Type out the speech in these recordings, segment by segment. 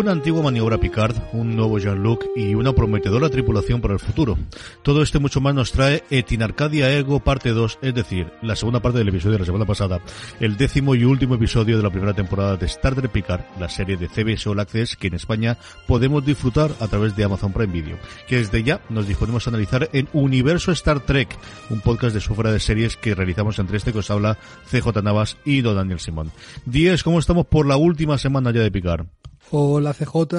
Una antigua maniobra Picard, un nuevo Jean-Luc y una prometedora tripulación para el futuro. Todo esto mucho más nos trae Etinarcadia Ego parte 2, es decir, la segunda parte del episodio de la semana pasada, el décimo y último episodio de la primera temporada de Star Trek Picard, la serie de CBS All Access que en España podemos disfrutar a través de Amazon Prime Video, que desde ya nos disponemos a analizar en Universo Star Trek, un podcast de sufra de series que realizamos entre este que os habla CJ Navas y Don Daniel Simón. Díez, ¿cómo estamos por la última semana ya de Picard? La CJ,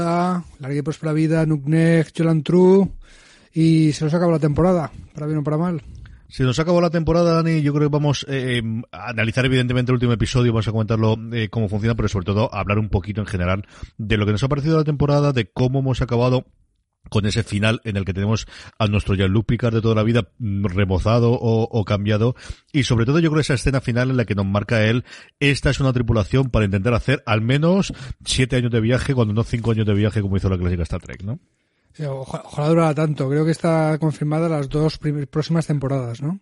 Larga y Próspera Vida, Nuknek, Jolan True y se nos acabó la temporada, para bien o para mal. Se nos acabó la temporada, Dani. Yo creo que vamos eh, a analizar evidentemente el último episodio, vamos a comentarlo eh, cómo funciona, pero sobre todo hablar un poquito en general de lo que nos ha parecido la temporada, de cómo hemos acabado con ese final en el que tenemos a nuestro Jean-Luc Picard de toda la vida mm, remozado o, cambiado y sobre todo yo creo esa escena final en la que nos marca él esta es una tripulación para intentar hacer al menos siete años de viaje cuando no cinco años de viaje como hizo la clásica Star Trek, ¿no? ojalá, durara tanto. Creo que está confirmada las dos próximas temporadas, ¿no?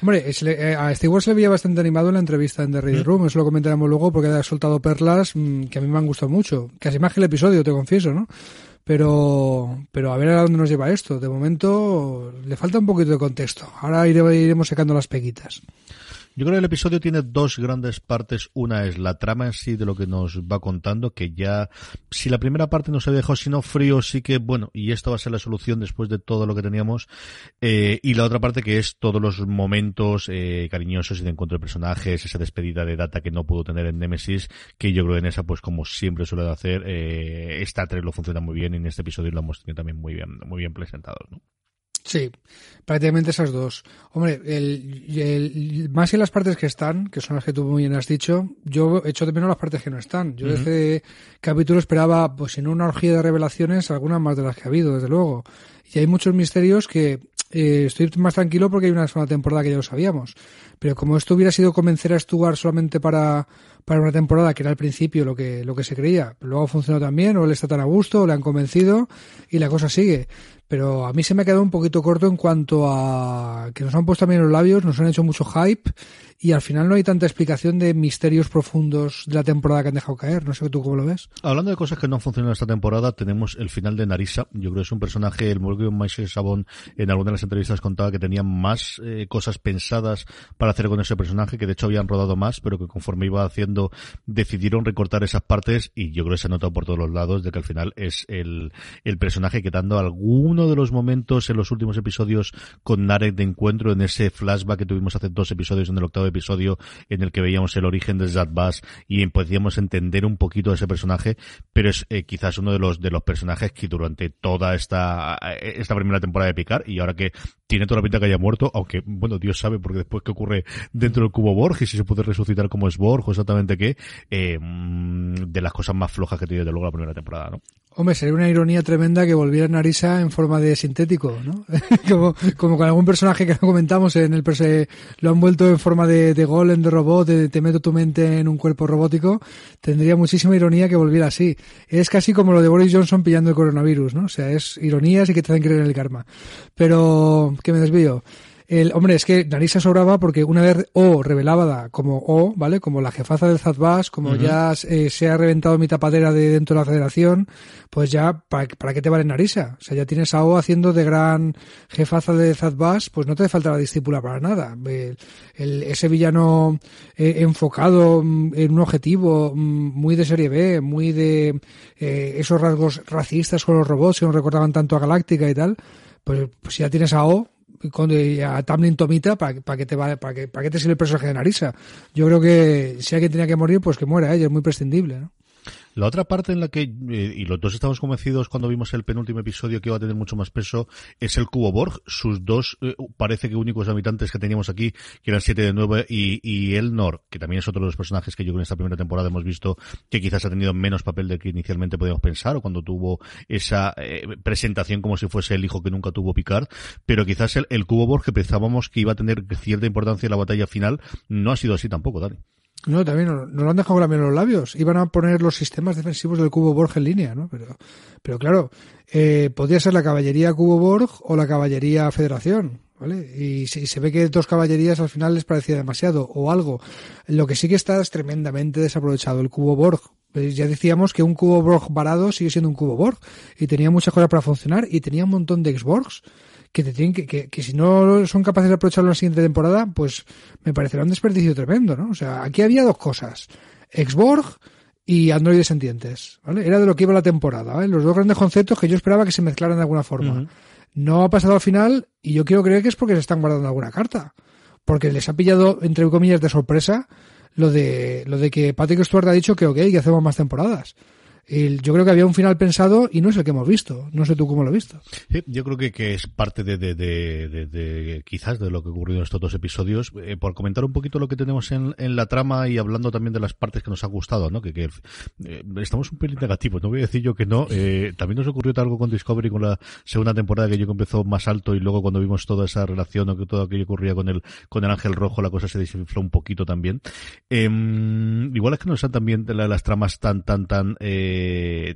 Hombre, eh, a Steve se le veía bastante animado en la entrevista en The Ready Room, eso lo comentaremos luego porque ha soltado perlas mm, que a mí me han gustado mucho. Casi más que el episodio, te confieso, ¿no? Pero, pero a ver a dónde nos lleva esto. De momento le falta un poquito de contexto. Ahora iremos secando las peguitas. Yo creo que el episodio tiene dos grandes partes. Una es la trama en sí de lo que nos va contando, que ya, si la primera parte no se dejó sino frío, sí que, bueno, y esto va a ser la solución después de todo lo que teníamos. Eh, y la otra parte que es todos los momentos eh, cariñosos y de encuentro de personajes, esa despedida de data que no pudo tener en Nemesis, que yo creo que en esa, pues como siempre suele hacer, eh, esta 3 lo funciona muy bien y en este episodio lo hemos tenido también muy bien, muy bien presentado, ¿no? Sí, prácticamente esas dos. Hombre, el, más que las partes que están, que son las que tú muy bien has dicho, yo echo de menos las partes que no están. Yo desde capítulo esperaba, pues en una orgía de revelaciones, algunas más de las que ha habido, desde luego. Y hay muchos misterios que eh, estoy más tranquilo porque hay una segunda temporada que ya lo sabíamos. Pero como esto hubiera sido convencer a Stuart solamente para, para una temporada, que era al principio lo que, lo que se creía, luego ha funcionado también, o él está tan a gusto, o le han convencido, y la cosa sigue pero a mí se me ha quedado un poquito corto en cuanto a que nos han puesto también los labios, nos han hecho mucho hype y al final no hay tanta explicación de misterios profundos de la temporada que han dejado caer. No sé tú cómo lo ves. Hablando de cosas que no han funcionado esta temporada, tenemos el final de Narisa. Yo creo que es un personaje, el Morgan Maisel Sabón en alguna de las entrevistas contaba que tenía más eh, cosas pensadas para hacer con ese personaje, que de hecho habían rodado más, pero que conforme iba haciendo decidieron recortar esas partes y yo creo que se ha notado por todos los lados de que al final es el, el personaje que dando alguno de los momentos en los últimos episodios con Narek de encuentro en ese flashback que tuvimos hace dos episodios en el octavo episodio en el que veíamos el origen de Zad Bass y podíamos entender un poquito ese personaje, pero es eh, quizás uno de los de los personajes que durante toda esta eh, esta primera temporada de Picar y ahora que tiene toda la pinta que haya muerto, aunque bueno, Dios sabe porque después qué ocurre dentro del cubo Borg y si se puede resucitar como es Borg o exactamente qué, eh, mm, de las cosas más flojas que tiene de luego la primera temporada, ¿no? Hombre, sería una ironía tremenda que volviera Narisa en forma de sintético, ¿no? como, como con algún personaje que no comentamos en el perse, lo han vuelto en forma de, de golem, de robot, de te meto tu mente en un cuerpo robótico, tendría muchísima ironía que volviera así. Es casi como lo de Boris Johnson pillando el coronavirus, ¿no? O sea, es ironías y que te hacen creer en el karma. Pero, que me desvío. El, hombre, es que Narisa sobraba porque una vez O revelaba como O, ¿vale? Como la jefaza del Zadbas, como ya eh, se ha reventado mi tapadera de dentro de la federación, pues ya, ¿para, ¿para qué te vale Narisa? O sea, ya tienes a O haciendo de gran jefaza de Zadbas, pues no te falta la discípula para nada. El, ese villano eh, enfocado mm, en un objetivo mm, muy de serie B, muy de eh, esos rasgos racistas con los robots que nos recordaban tanto a Galáctica y tal, pues, pues ya tienes a O, con, a Tamlin Tomita para para que te para que, para que te sirve el personaje de Narisa. Yo creo que si alguien tenía que morir, pues que muera ella, es muy prescindible, ¿no? La otra parte en la que, eh, y los dos estamos convencidos cuando vimos el penúltimo episodio que iba a tener mucho más peso, es el Cubo Borg. Sus dos, eh, parece que únicos habitantes que teníamos aquí, que eran siete de nueve, y, y Elnor, que también es otro de los personajes que yo en esta primera temporada hemos visto que quizás ha tenido menos papel del que inicialmente podíamos pensar, o cuando tuvo esa eh, presentación como si fuese el hijo que nunca tuvo Picard, pero quizás el, el Cubo Borg que pensábamos que iba a tener cierta importancia en la batalla final, no ha sido así tampoco, Dani. No, también no, lo han dejado en los labios. Iban a poner los sistemas defensivos del Cubo Borg en línea, ¿no? Pero, pero claro, eh, podría ser la caballería Cubo Borg o la caballería Federación, ¿vale? Y si se ve que dos caballerías al final les parecía demasiado o algo. Lo que sí que está es tremendamente desaprovechado el Cubo Borg Pues ya decíamos que un cubo Borg varado sigue siendo un cubo Borg y tenía muchas cosas para funcionar y tenía un montón de X-Borgs que te tienen que, que, que, si no son capaces de aprovecharlo en la siguiente temporada, pues me parecerá un desperdicio tremendo, ¿no? O sea, aquí había dos cosas. X-Borg y androides sentientes, ¿vale? Era de lo que iba la temporada, ¿vale? Los dos grandes conceptos que yo esperaba que se mezclaran de alguna forma. Uh -huh. No ha pasado al final y yo quiero creer que es porque se están guardando alguna carta. Porque les ha pillado, entre comillas, de sorpresa lo de, lo de que Patrick Stewart ha dicho que ok, que hacemos más temporadas. Yo creo que había un final pensado y no es el que hemos visto. No sé tú cómo lo has visto. Yo creo que, es parte de, quizás de lo que ocurrió en estos dos episodios. Eh, por comentar un poquito lo que tenemos en, la trama y hablando también de las partes que nos ha gustado, ¿no? Que, eh, estamos un pelín negativos. No voy a decir yo que no. Eh, también nos ocurrió algo con Discovery con la segunda temporada que yo empezó más alto y luego cuando vimos toda esa relación o que todo aquello ocurría con el con el Ángel Rojo la cosa se desinfló un poquito también. igual es que no están también de la, las tramas tan tan tan eh,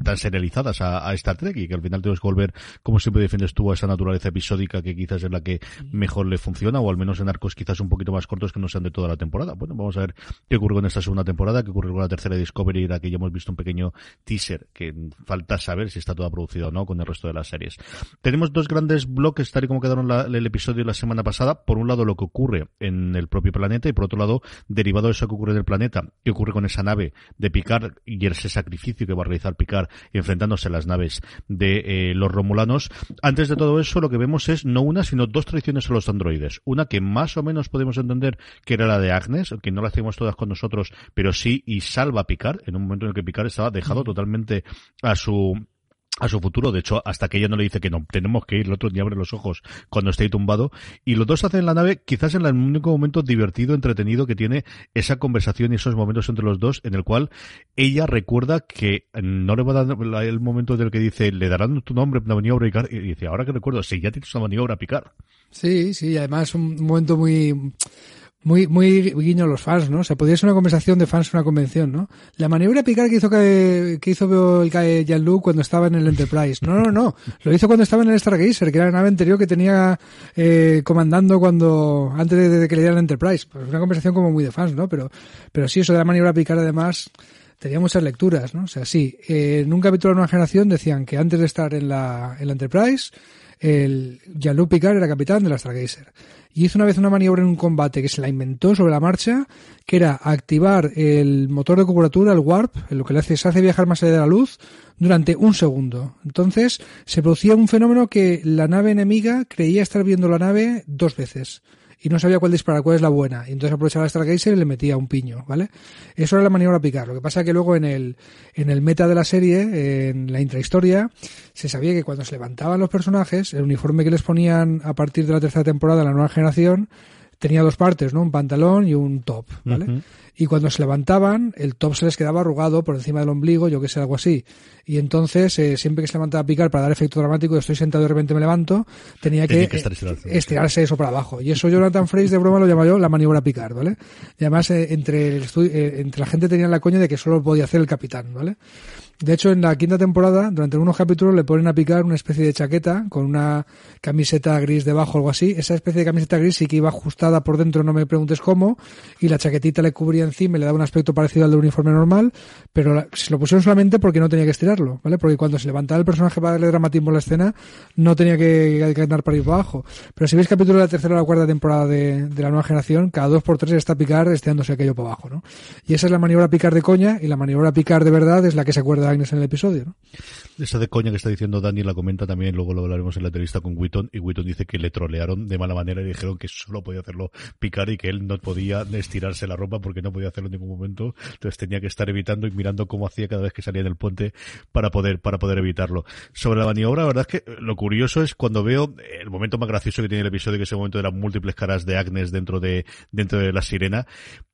tan serializadas a, a, Star Trek y que al final tenemos que volver, como siempre defiendes tú, a esa naturaleza episódica que quizás es la que mejor le funciona o al menos en arcos quizás un poquito más cortos que no sean de toda la temporada. Bueno, vamos a ver qué ocurre con esta segunda temporada, qué ocurre con la tercera Discovery, la que ya hemos visto un pequeño teaser que falta saber si está toda producida o no con el resto de las series. Tenemos dos grandes bloques tal y como quedaron la, el episodio la semana pasada. Por un lado lo que ocurre en el propio planeta y por otro lado derivado de eso que ocurre en el planeta, qué ocurre con esa nave de Picard y ese sacrificio que va a realizar Picard enfrentándose a las naves de eh, los romulanos. Antes de todo eso, lo que vemos es no una, sino dos traiciones a los androides. Una que más o menos podemos entender que era la de Agnes, que no la hacemos todas con nosotros, pero sí y salva a Picard en un momento en el que Picard estaba dejado totalmente a su a su futuro. De hecho, hasta que ella no le dice que no, tenemos que ir, el otro día abre los ojos cuando esté tumbado. Y los dos hacen la nave, quizás en el único momento divertido, entretenido que tiene esa conversación y esos momentos entre los dos, en el cual ella recuerda que no le va a dar el momento del que dice, le darán tu nombre, una maniobra y dice, ahora que recuerdo, si ya tienes una maniobra a picar. Sí, sí, además un momento muy muy, muy guiño los fans, ¿no? O sea, podría ser una conversación de fans, una convención, ¿no? La maniobra picar que hizo que, que hizo el Jean-Luc cuando estaba en el Enterprise. No, no, no. Lo hizo cuando estaba en el Stargazer, que era la nave anterior que tenía eh, comandando cuando, antes de, de que le dieran el Enterprise. Pues una conversación como muy de fans, ¿no? Pero, pero sí, eso de la maniobra picar además, tenía muchas lecturas, ¿no? O sea, sí, eh, en un capítulo de una generación decían que antes de estar en la, en la Enterprise, el Jean-Luc Picard era capitán de la Stargazer. Y hizo una vez una maniobra en un combate que se la inventó sobre la marcha, que era activar el motor de curvatura, el warp, lo que le hace, se hace viajar más allá de la luz, durante un segundo. Entonces, se producía un fenómeno que la nave enemiga creía estar viendo la nave dos veces y no sabía cuál disparar, cuál es la buena. Y entonces aprovechaba el Stargazer y le metía un piño, ¿vale? Eso era la maniobra a picar. Lo que pasa que luego en el, en el meta de la serie, en la intrahistoria, se sabía que cuando se levantaban los personajes, el uniforme que les ponían a partir de la tercera temporada, la nueva generación, tenía dos partes, ¿no? Un pantalón y un top, ¿vale? Uh -huh. Y cuando se levantaban, el top se les quedaba arrugado por encima del ombligo, yo que sé, algo así. Y entonces, eh, siempre que se levantaba a picar para dar efecto dramático, estoy sentado y de repente me levanto, tenía que, que estirarse eso para abajo. Y eso Jonathan Frakes de broma lo llama yo la maniobra a picar, ¿vale? Y además, eh, entre, el eh, entre la gente tenía la coña de que solo podía hacer el capitán, ¿vale? De hecho, en la quinta temporada, durante unos capítulos, le ponen a picar una especie de chaqueta con una camiseta gris debajo algo así. Esa especie de camiseta gris sí que iba ajustada por dentro, no me preguntes cómo, y la chaquetita le cubría encima y le daba un aspecto parecido al de un uniforme normal, pero se lo pusieron solamente porque no tenía que estirarlo, ¿vale? Porque cuando se levantaba el personaje para darle dramatismo a la escena, no tenía que, que andar para ir para abajo. Pero si veis capítulo de la tercera o la cuarta temporada de, de la nueva generación, cada dos por tres está picar estirándose aquello para abajo, ¿no? Y esa es la maniobra picar de coña, y la maniobra picar de verdad es la que se acuerda Agnes en el episodio, ¿no? Esa de coña que está diciendo Dani la comenta también, luego lo hablaremos en la entrevista con Witton, y Witton dice que le trolearon de mala manera y dijeron que solo podía hacerlo picar y que él no podía estirarse la ropa porque no podía hacerlo en ningún momento, entonces tenía que estar evitando y mirando cómo hacía cada vez que salía en el puente para poder, para poder evitarlo. Sobre la maniobra, la verdad es que lo curioso es cuando veo el momento más gracioso que tiene el episodio, que es el momento de las múltiples caras de Agnes dentro de, dentro de la sirena,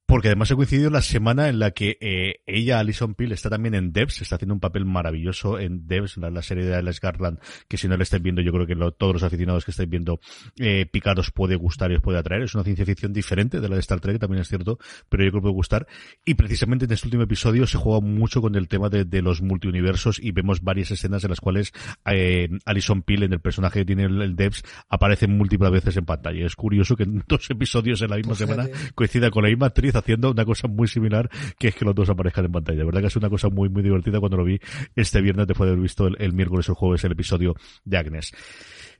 porque además ha coincidido la semana en la que eh, ella, Alison Peel, está también en Devs, está haciendo un papel maravilloso en Devs, la, la serie de Alex Garland, que si no la estáis viendo, yo creo que lo, todos los aficionados que estáis viendo eh, Picard os puede gustar y os puede atraer. Es una ciencia ficción diferente de la de Star Trek, también es cierto, pero yo creo que puede gustar. Y precisamente en este último episodio se juega mucho con el tema de, de los multiuniversos y vemos varias escenas en las cuales eh, Alison Peel, en el personaje que tiene el, el Devs, aparece múltiples veces en pantalla. Es curioso que en dos episodios en la misma pues semana coincida con la misma actriz haciendo una cosa muy similar, que es que los dos aparezcan en pantalla. La verdad que es una cosa muy, muy divertida cuando lo vi este viernes después de haber visto el, miércoles o el jueves el episodio de Agnes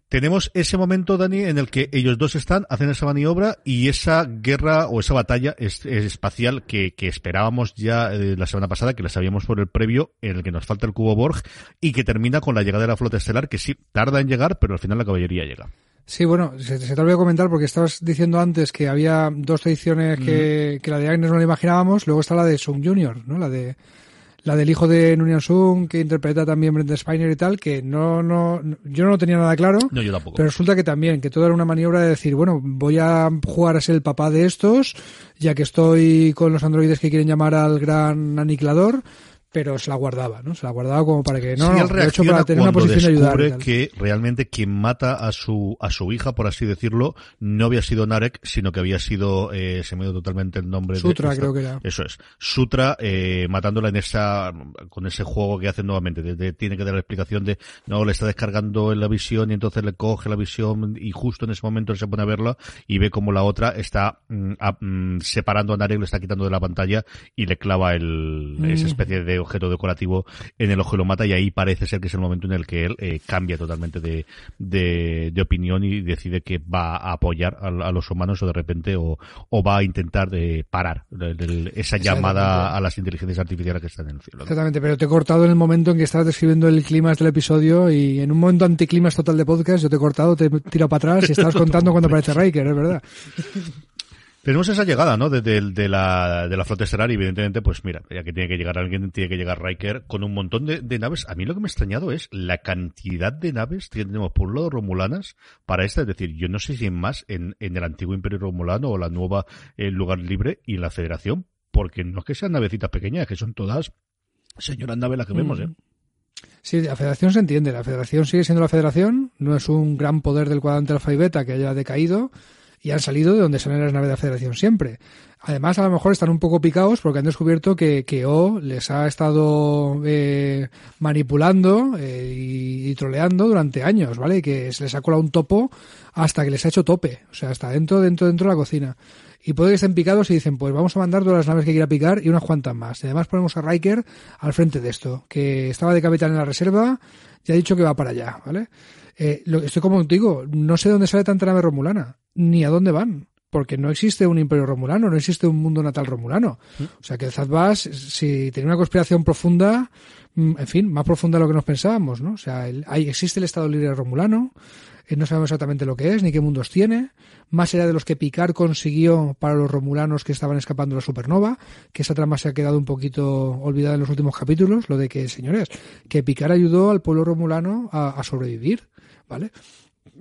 tenemos ese momento, Dani, en el que ellos dos están, hacen esa maniobra y esa guerra o esa batalla es, espacial que, que, esperábamos ya eh, la semana pasada, que la sabíamos por el previo, en el que nos falta el cubo Borg y que termina con la llegada de la flota estelar, que sí, tarda en llegar, pero al final la caballería llega. Sí, bueno, se, te olvidó comentar porque estabas diciendo antes que había dos ediciones que, que la de Agnes no la imaginábamos, luego está la de Sung Junior, ¿no? La de la del hijo de Nunyan Sung, que interpreta también Brenda Spiner y tal, que no, no, yo no lo tenía nada claro. No, yo tampoco. Pero resulta que también, que todo era una maniobra de decir, bueno, voy a jugar a ser el papá de estos, ya que estoy con los androides que quieren llamar al gran aniquilador, pero se la guardaba, ¿no? Se la guardaba como para que no, no de hecho para tener una posición de ayudar. que realmente quien mata a su a su hija, por así decirlo, no había sido Narek, sino que había sido eh, se me dio totalmente el nombre Sutra, de creo que era. Eso es. Sutra eh, matándola en esa con ese juego que hacen nuevamente, tiene que dar la explicación de no le está descargando en la visión y entonces le coge la visión y justo en ese momento se pone a verla y ve como la otra está mm, mm, separando a Narek, le está quitando de la pantalla y le clava el esa mm. especie de objeto decorativo en el ojo y lo mata y ahí parece ser que es el momento en el que él eh, cambia totalmente de, de, opinión y decide que va a apoyar a, los humanos o de repente o, o va a intentar de parar esa llamada a las inteligencias artificiales que están en el cielo. Exactamente, pero te he cortado en el momento en que estabas describiendo el clima del episodio y en un momento anticlimas total de podcast yo te he cortado, te he tirado para atrás y estabas contando cuando aparece Riker, es verdad. Tenemos esa llegada, ¿no? De, de, la, de la flota estelar y evidentemente, pues mira, ya que tiene que llegar alguien, tiene que llegar Riker con un montón de, de, naves. A mí lo que me ha extrañado es la cantidad de naves que tenemos por un lado romulanas para esta. Es decir, yo no sé si más en, en el antiguo Imperio Romulano o la nueva el lugar libre y la Federación, porque no es que sean navecitas pequeñas, que son todas señoras naves las que vemos, ¿eh? Sí, la federación se entiende. La federación sigue siendo la federación. No es un gran poder del cuadrante alfa y beta que haya decaído y han salido de donde salen las naves de la Federación siempre. Además, a lo mejor están un poco picados porque han descubierto que, que O les ha estado eh, manipulando eh, y, troleando durante años, ¿vale? Y que se les ha colado un topo hasta que les ha hecho tope. O sea, hasta dentro, dentro, dentro de la cocina. Y puede que estén picados y dicen, pues vamos a mandar todas las naves que quiera picar y unas cuantas más. Y además ponemos a Riker al frente de esto, que estaba de capitán en la reserva y ha dicho que va para allá, ¿vale? Eh, lo, estoy como digo, no sé dónde sale tanta nave romulana ni a dónde van. Porque no existe un imperio romulano, no existe un mundo natal romulano. ¿Mm? O sea que el Zadbas, si tiene una conspiración profunda, mm, en fin, más profunda de lo que nos pensábamos, ¿no? O sea, hay, existe el Estado Libre Romulano, eh, no sabemos exactamente lo que es, ni qué mundos tiene, más allá de los que Picard consiguió para los romulanos que estaban escapando de la supernova, que esa trama se ha quedado un poquito olvidada en los últimos capítulos, lo de que, señores, que Picard ayudó al pueblo romulano a, a sobrevivir, ¿vale?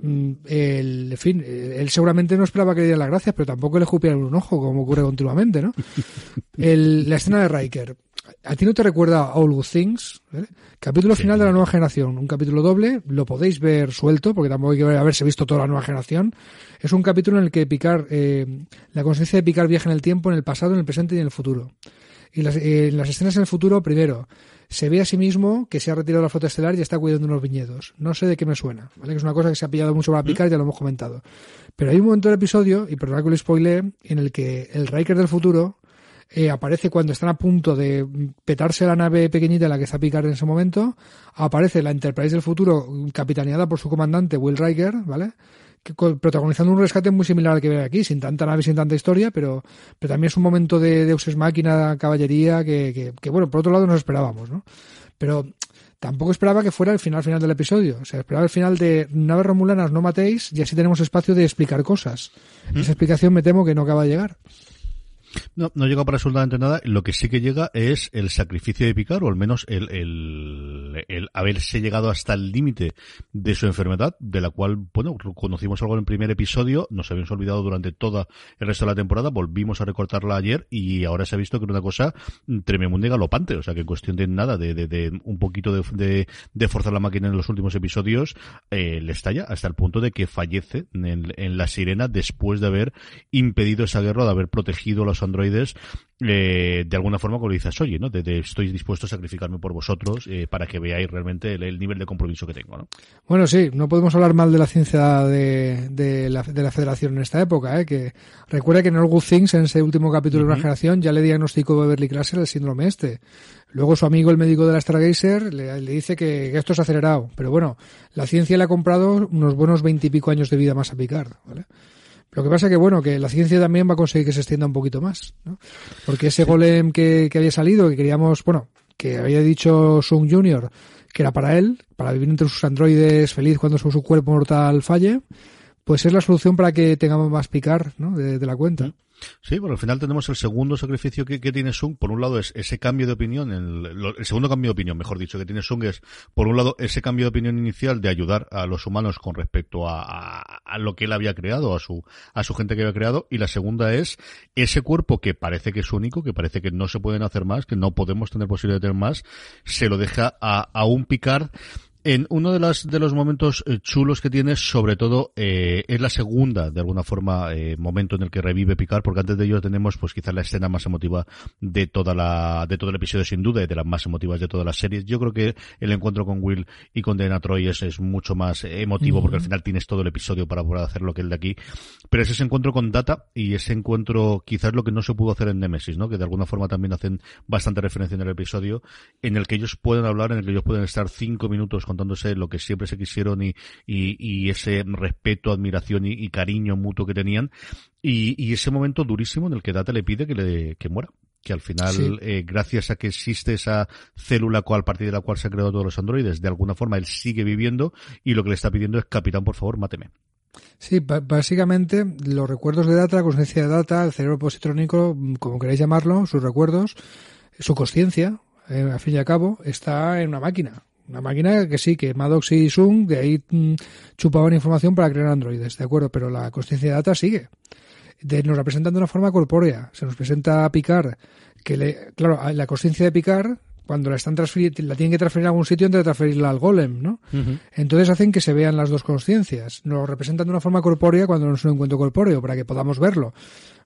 Mm, el, en fin, él seguramente no esperaba que le diera las gracias, pero tampoco le escupieran un ojo, como ocurre continuamente, ¿no? El, la escena de Riker. ¿A ti no te recuerda a All Good Things? Capítulo final de la nueva generación. Un capítulo doble, lo podéis ver suelto, porque tampoco hay que haberse visto toda la nueva generación. Es un capítulo en el que Picard, eh, la conciencia de Picard viaja en el tiempo, en el pasado, en el presente y en el futuro. Y las, eh, en las escenas en el futuro, primero, se ve a sí mismo que se ha retirado la flota estelar y está cuidando unos viñedos. No sé de qué me suena, ¿vale? Que es una cosa que se ha pillado mucho para picar, ya lo hemos comentado. Pero hay un momento del episodio, y perdona que lo spoile, en el que el Riker del futuro eh, aparece cuando están a punto de petarse la nave pequeñita en la que está Picard en ese momento. Aparece la Enterprise del futuro capitaneada por su comandante Will Riker, ¿vale? Protagonizando un rescate muy similar al que ve aquí, sin tanta nave, sin tanta historia, pero, pero también es un momento de Deus Máquina, caballería, que, que, bueno, por otro lado nos esperábamos, ¿no? Pero tampoco esperaba que fuera el final final del episodio. O sea, esperaba el final de naves romulanas no matéis y así tenemos espacio de explicar cosas. Esa explicación me temo que no acaba de llegar. No, no llega para absolutamente nada. Lo que sí que llega es el sacrificio de Picard, o al menos el, haberse llegado hasta el límite de su enfermedad, de la cual, bueno, conocimos algo en el primer episodio, nos habíamos olvidado durante toda el resto de la temporada, volvimos a recortarla ayer y ahora se ha visto que era una cosa tremenda y galopante. O sea, que en cuestión de nada, de, de, de un poquito de, de, de, forzar la máquina en los últimos episodios, eh, le estalla hasta el punto de que fallece en, en la sirena después de haber impedido esa guerra, de haber protegido a los androides eh, de alguna forma, como dices, oye, ¿no? De, estoy dispuesto a sacrificarme por vosotros eh, para que veáis realmente el, nivel de compromiso que tengo, ¿no? Bueno, sí, no podemos hablar mal de la ciencia de, de, la, de la federación en esta época, ¿eh? Que recuerda que en All Good Things, en ese último capítulo de una generación, ya le diagnosticó Beverly Crusher el síndrome este. Luego su amigo, el médico de la Stargazer, le, le dice que, esto es acelerado. Pero bueno, la ciencia le ha comprado unos buenos veintipico años de vida más a Picard, ¿vale? Lo que pasa que, bueno, que la ciencia también va a conseguir que se extienda un poquito más, ¿no? Porque ese golem que, que había salido, que queríamos, bueno, que había dicho Sung Jr., que era para él, para vivir entre sus androides feliz cuando su, cuerpo mortal falle, pues es la solución para que tengamos más picar, ¿no? De, de la cuenta. Sí, bueno, al final tenemos el segundo sacrificio que, tiene Sung. Por un lado es ese cambio de opinión, el, segundo cambio de opinión, mejor dicho, que tiene Sung es, por un lado, ese cambio de opinión inicial de ayudar a los humanos con respecto a, a, lo que él había creado, a su, a su gente que había creado. Y la segunda es ese cuerpo que parece que es único, que parece que no se pueden hacer más, que no podemos tener posibilidad de tener más, se lo deja a, a un Picard en uno de los, de los momentos eh, chulos que tiene, sobre todo, eh, es la segunda, de alguna forma, eh, momento en el que revive Picard, porque antes de ello tenemos, pues quizás la escena más emotiva de toda la, de todo el episodio, sin duda, y de las más emotivas de todas las series. Yo creo que el encuentro con Will y con Dana Troy es, es mucho más emotivo, porque al final tienes todo el episodio para poder hacer lo que el de aquí. Pero es ese encuentro con Data y ese encuentro, quizás lo que no se pudo hacer en Nemesis, ¿no? Que de alguna forma también hacen bastante referencia en el episodio, en el que ellos pueden hablar, en el que ellos pueden estar cinco minutos contándose lo que siempre se quisieron y, y, ese respeto, admiración y, cariño mutuo que tenían. Y, ese momento durísimo en el que Data le pide que, le, que muera que al final, eh, gracias a que existe esa célula cual, a partir de la cual se han creado todos los androides, de alguna forma él sigue viviendo y lo que le está pidiendo es, capitán, por favor, máteme. Sí, básicamente los recuerdos de Data, la conciencia de Data, el cerebro positrónico, como queráis llamarlo, sus recuerdos, su conciencia, eh, al fin y al cabo, está en una máquina. Una máquina que sí, que Maddox y Sung de ahí mm, chupaban información para crear androides, ¿de acuerdo? Pero la conciencia de data sigue. De, nos representan de una forma corpórea. Se nos presenta a Picard, que le, claro, la conciencia de Picard, cuando la están la tienen que transferir a algún sitio antes de transferirla al golem, ¿no? Entonces hacen que se vean las dos conciencias. Nos representan de una forma corpórea cuando no es un encuentro corpóreo, para que podamos verlo,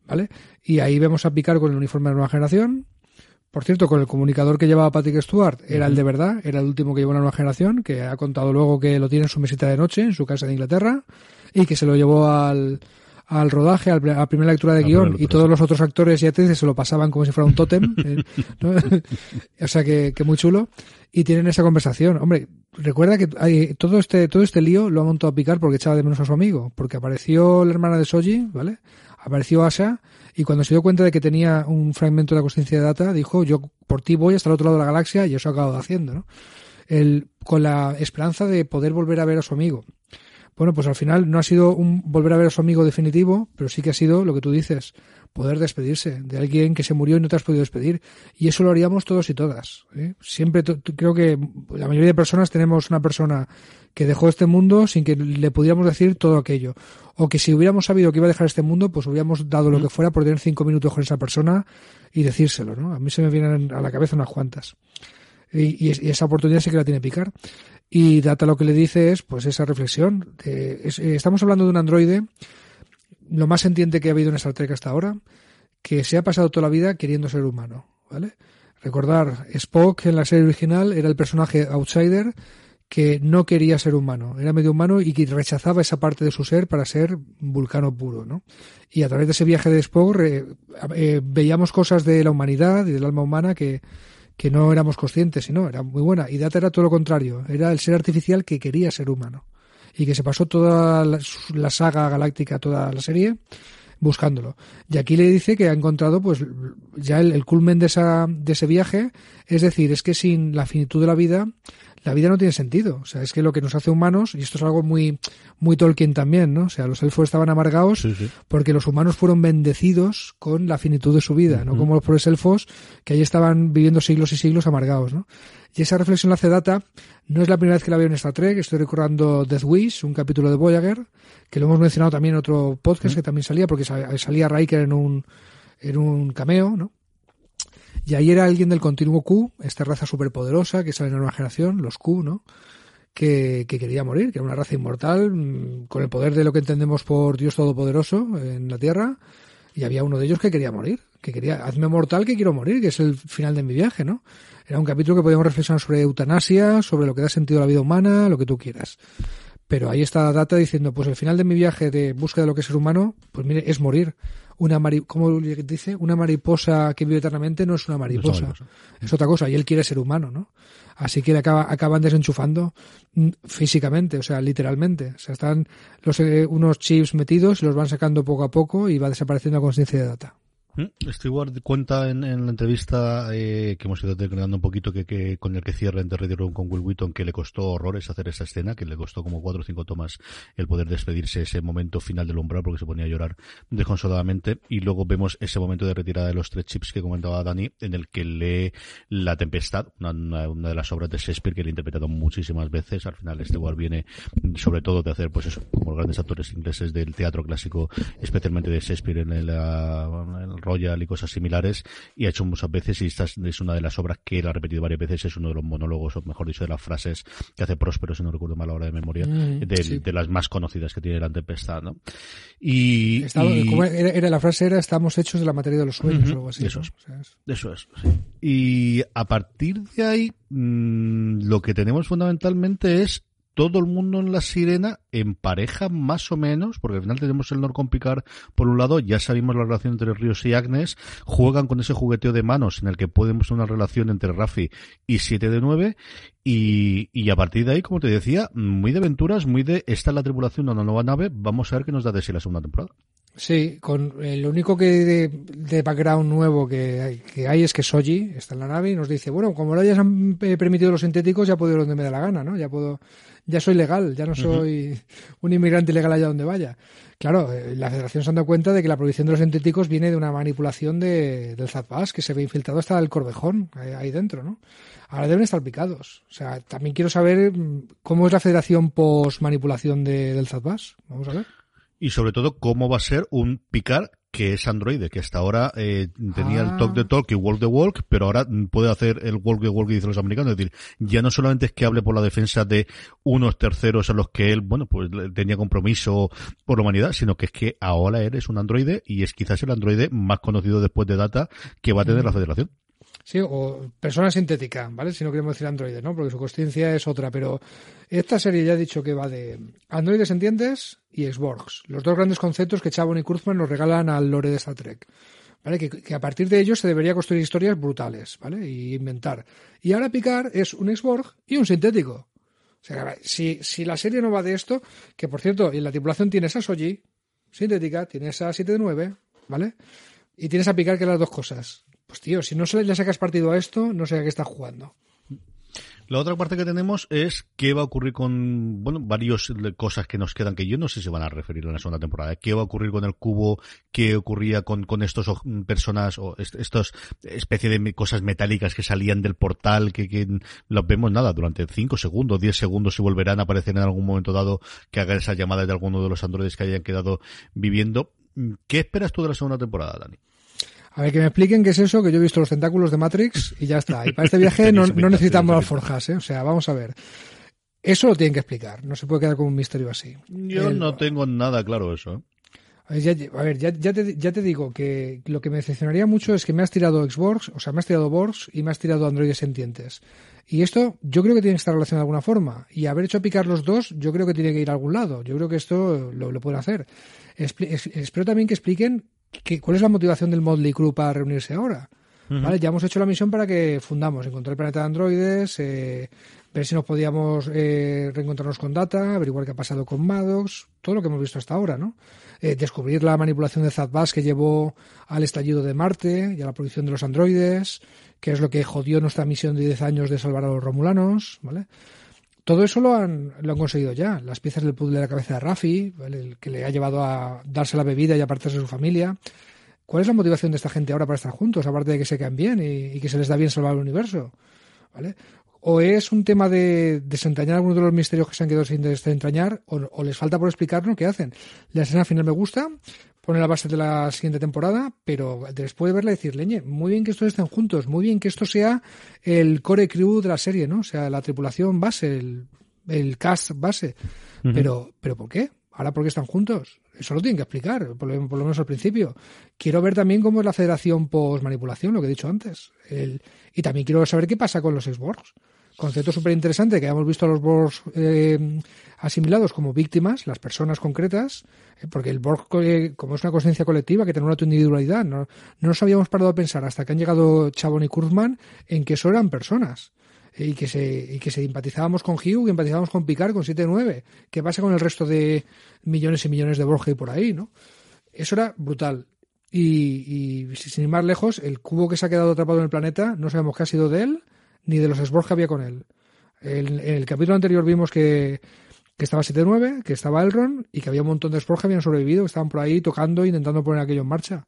¿vale? Y ahí vemos a Picard con el uniforme de nueva generación, por cierto, con el comunicador que llevaba Patrick Stewart, era el de verdad, era el último que llevó una nueva generación, que ha contado luego que lo tiene en su mesita de noche, en su casa de Inglaterra, y que se lo llevó al, al rodaje, a la primera lectura de guion, y todos los otros actores y actrices se lo pasaban como si fuera un tótem. Eh, o sea que, que, muy chulo. Y tienen esa conversación. Hombre, recuerda que hay, todo este, todo este lío lo ha montado a picar porque echaba de menos a su amigo, porque apareció la hermana de Soji, ¿vale? Apareció Asha, y cuando se dio cuenta de que tenía un fragmento de la conciencia de data, dijo, yo por ti voy hasta el otro lado de la galaxia y eso ha acabado haciendo, ¿no? El, con la esperanza de poder volver a ver a su amigo. Bueno, pues al final no ha sido un volver a ver a su amigo definitivo, pero sí que ha sido lo que tú dices, poder despedirse de alguien que se murió y no te has podido despedir. Y eso lo haríamos todos y todas. ¿eh? Siempre creo que la mayoría de personas tenemos una persona que dejó este mundo sin que le pudiéramos decir todo aquello. O que si hubiéramos sabido que iba a dejar este mundo, pues hubiéramos dado lo que fuera por tener cinco minutos con esa persona y decírselo, ¿no? A mí se me vienen a la cabeza unas cuantas. Y, esa oportunidad sí que la tiene Picar. Y Data lo que le dice es, pues esa reflexión. estamos hablando de un androide lo más entiende que ha habido en Star Trek hasta ahora, que se ha pasado toda la vida queriendo ser humano, ¿vale? Recordar, Spock en la serie original era el personaje outsider que no quería ser humano, era medio humano y que rechazaba esa parte de su ser para ser vulcano puro, ¿no? Y a través de ese viaje de Spock eh, veíamos cosas de la humanidad y del alma humana que, que no éramos conscientes, sino era muy buena. Y Data era todo lo contrario, era el ser artificial que quería ser humano y que se pasó toda la, saga galáctica, toda la serie, buscándolo. Y aquí le dice que ha encontrado pues ya el, el culmen de, esa, de ese viaje, es decir, es que sin la finitud de la vida la vida no tiene sentido. O sea, es que lo que nos hace humanos, y esto es algo muy, muy Tolkien también, ¿no? O sea, los elfos estaban amargados porque los humanos fueron bendecidos con la finitud de su vida, no como los pobres elfos que ahí estaban viviendo siglos y siglos amargados, ¿no? Y esa reflexión la hace Data. No es la primera vez que la veo en Star Trek. Estoy recordando Death Wish, un capítulo de Voyager, que lo hemos mencionado también en otro podcast que también salía, porque salía Riker en un, en un cameo, ¿no? Y ahí era alguien del continuo Q, esta raza superpoderosa que sale en la nueva generación, los Q, ¿no? Que, que, quería morir, que era una raza inmortal, mm, con el poder de lo que entendemos por Dios Todopoderoso en la Tierra, y había uno de ellos que quería morir, que quería, hazme mortal que quiero morir, que es el final de mi viaje, ¿no? Era un capítulo que podíamos reflexionar sobre eutanasia, sobre lo que da sentido a la vida humana, lo que tú quieras. Pero ahí está Data diciendo, pues el final de mi viaje de búsqueda de lo que es ser humano, pues mire, es morir. Una mari ¿cómo dice? Una mariposa que vive eternamente no es una mariposa. Es, otra cosa. Y él quiere ser humano, ¿no? Así que le acaba, acaban desenchufando mm, físicamente, o sea, literalmente. O sea, están los, eh, unos chips metidos, los van sacando poco a poco y va desapareciendo la conciencia de Data. Mm, Stewart cuenta en, la entrevista eh, que hemos ido declarando un poquito que, con el que cierra en The Room con Will Wheaton que le costó horrores hacer esa escena, que le costó como cuatro o cinco tomas el poder despedirse ese momento final del umbral porque se ponía a llorar desconsoladamente y luego vemos ese momento de retirada de los tres chips que comentaba Dani en el que lee La Tempestad, una, una de las obras de Shakespeare que le he interpretado muchísimas veces. Al final Stewart viene sobre todo de hacer pues eso, como los grandes actores ingleses del teatro clásico, especialmente de Shakespeare en el, en el Royal y cosas similares y ha hecho muchas veces y esta es una de las obras que él ha repetido varias veces es uno de los monólogos o mejor dicho de las frases que hace Próspero si no recuerdo mal ahora de memoria mm, de, las más conocidas que tiene la tempestad ¿no? y, era, la frase era estamos hechos de la materia de los sueños o algo así eso, es, eso es y a partir de ahí mm, lo que tenemos fundamentalmente es todo el mundo en la sirena en pareja más o menos, porque al final tenemos el Norcon Picard por un lado, ya sabemos la relación entre Ríos y Agnes, juegan con ese jugueteo de manos en el que podemos una relación entre Rafi y 7 de 9 y, y a partir de ahí, como te decía, muy de aventuras, muy de esta es la tripulación de una nueva nave, vamos a ver qué nos da de sí la segunda temporada. Sí, con eh, lo único que de, background nuevo que hay, que hay es que Soji está en la nave y nos dice, bueno, como lo hayas eh, permitido los sintéticos, ya puedo ir donde me da la gana, ¿no? Ya puedo ya soy legal, ya no soy un inmigrante ilegal allá donde vaya. Claro, eh, la Federación se ha dado cuenta de que la prohibición de los sintéticos viene de una manipulación de, del Zapaz que se ve infiltrado hasta el Corvejón, ahí, dentro, ¿no? Ahora deben estar picados. O sea, también quiero saber mm, cómo es la Federación post-manipulación de, del Zapaz. Vamos a ver. Y sobre todo, cómo va a ser un picar que es Android, que hasta ahora eh, tenía el talk de talk y walk the walk, pero ahora puede hacer el walk the walk que dicen los americanos. Es decir, ya no solamente es que hable por la defensa de unos terceros a los que él, bueno, pues tenía compromiso por la humanidad, sino que es que ahora eres un androide y es quizás el androide más conocido después de Data que va a tener la federación. Sí, o persona sintética, ¿vale? Si no queremos decir androides, ¿no? Porque su conciencia es otra, pero esta serie ya ha dicho que va de androides entiendes y Xborgs, los dos grandes conceptos que Chabon y Kurzman nos regalan al lore de Star Trek. ¿Vale? Que, a partir de ellos se debería construir historias brutales, ¿vale? Y inventar. Y ahora Picard es un Xborg y un sintético. O sea, si, si la serie no va de esto, que por cierto, en la tripulación tienes a Soji, sintética, tienes a 7 de 9, ¿vale? Y tienes a Picard que las dos cosas. Pues tío, si no le sacas partido a esto, no sé a qué estás jugando. La otra parte que tenemos es qué va a ocurrir con, bueno, varias cosas que nos quedan que yo no sé si van a referir en la segunda temporada. ¿Qué va a ocurrir con el cubo? ¿Qué ocurría con, con estos personas o estos especie de cosas metálicas que salían del portal que, que los vemos nada durante 5 segundos, 10 segundos y volverán a aparecer en algún momento dado que hagan esas llamadas de alguno de los androides que hayan quedado viviendo? ¿Qué esperas tú de la segunda temporada, Dani? A ver, que me expliquen qué es eso, que yo he visto los tentáculos de Matrix y ya está. Y para este viaje no, necesitamos las forjas, ¿eh? O sea, vamos a ver. Eso lo tienen que explicar, no se puede quedar como un misterio así. Yo no tengo nada claro eso. ¿eh? A ver, ya, ya, te, ya, te, digo que lo que me decepcionaría mucho es que me has tirado Xbox, o sea, me has tirado Borgs y me has tirado androides sentientes. Y esto yo creo que tiene que estar relacionado de alguna forma. Y haber hecho picar los dos, yo creo que tiene que ir a algún lado. Yo creo que esto lo, lo pueden hacer. espero también que expliquen ¿cuál es la motivación del Motley Crew para reunirse ahora? ¿Vale? Ya hemos hecho la misión para que fundamos, encontrar el planeta de androides, eh, ver si nos podíamos eh, reencontrarnos con Data, averiguar qué ha pasado con Maddox, todo lo que hemos visto hasta ahora, ¿no? Eh, descubrir la manipulación de Zadbas que llevó al estallido de Marte y a la producción de los androides, que es lo que jodió nuestra misión de 10 años de salvar a los romulanos, ¿vale? Todo eso lo han, lo han conseguido ya. Las piezas del puzzle de la cabeza de Rafi, el que le ha llevado a darse la bebida y apartarse de su familia. ¿Cuál es la motivación de esta gente ahora para estar juntos, aparte de que se caen bien y, que se les da bien salvar el universo? ¿Vale? O es un tema de desentrañar algunos de los misterios que se han quedado sin desentrañar, o, o les falta por explicarnos qué hacen. La escena final me gusta, pone la base de la siguiente temporada, pero después de verla decir, leñe, muy bien que estos estén juntos, muy bien que esto sea el core crew de la serie, ¿no? O sea, la tripulación base, el, cast base. Pero, pero ¿por qué? Ahora, ¿por qué están juntos? Eso lo tienen que explicar, por lo, menos al principio. Quiero ver también cómo es la federación post-manipulación, lo que he dicho antes. y también quiero saber qué pasa con los Xbox. Concepto súper interesante que hayamos visto a los Borgs eh, asimilados como víctimas, las personas concretas, eh, porque el Borg, eh, como es una conciencia colectiva, que tiene una individualidad, no, no nos habíamos parado a pensar hasta que han llegado Chabon y Kurzman en que eso eran personas y que se, y que se empatizábamos con Hugh, que empatizábamos con Picard, con 7-9. ¿Qué pasa con el resto de millones y millones de Borg por ahí, no? Eso era brutal. Y, y, sin ir más lejos, el cubo que se ha quedado atrapado en el planeta, no sabemos qué ha sido de él, ni de los Sborg que había con él. En, el capítulo anterior vimos que, que estaba 7-9, que estaba Elrond y que había un montón de Sborg que habían sobrevivido, que estaban por ahí tocando, intentando poner aquello en marcha.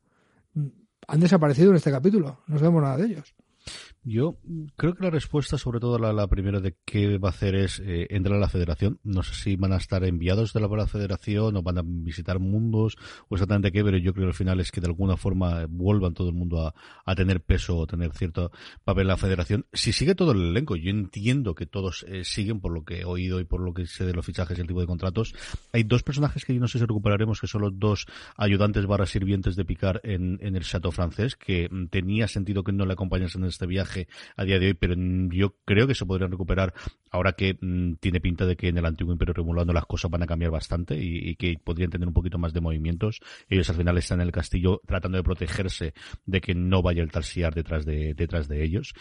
Han desaparecido en este capítulo, no sabemos nada de ellos. Yo creo que la respuesta, sobre todo la, la primera de qué va a hacer es eh, entrar a la federación. No sé si van a estar enviados de la, federación o van a visitar mundos o exactamente qué, pero yo creo que al final es que de alguna forma vuelvan todo el mundo a, tener peso o tener cierto papel en la federación. Si sigue todo el elenco, yo entiendo que todos eh, siguen por lo que he oído y por lo que sé de los fichajes y el tipo de contratos. Hay dos personajes que yo no sé si recuperaremos, que son los dos ayudantes barra sirvientes de Picar en, en el Chateau francés, que tenía sentido que no le acompañasen en este viaje a día de hoy, pero yo creo que se podrían recuperar ahora que tiene pinta de que en el antiguo Imperio Romulano las cosas van a cambiar bastante y, que podrían tener un poquito más de movimientos. Ellos al final están en el castillo tratando de protegerse de que no vaya el Tarsiar detrás de, detrás de ellos.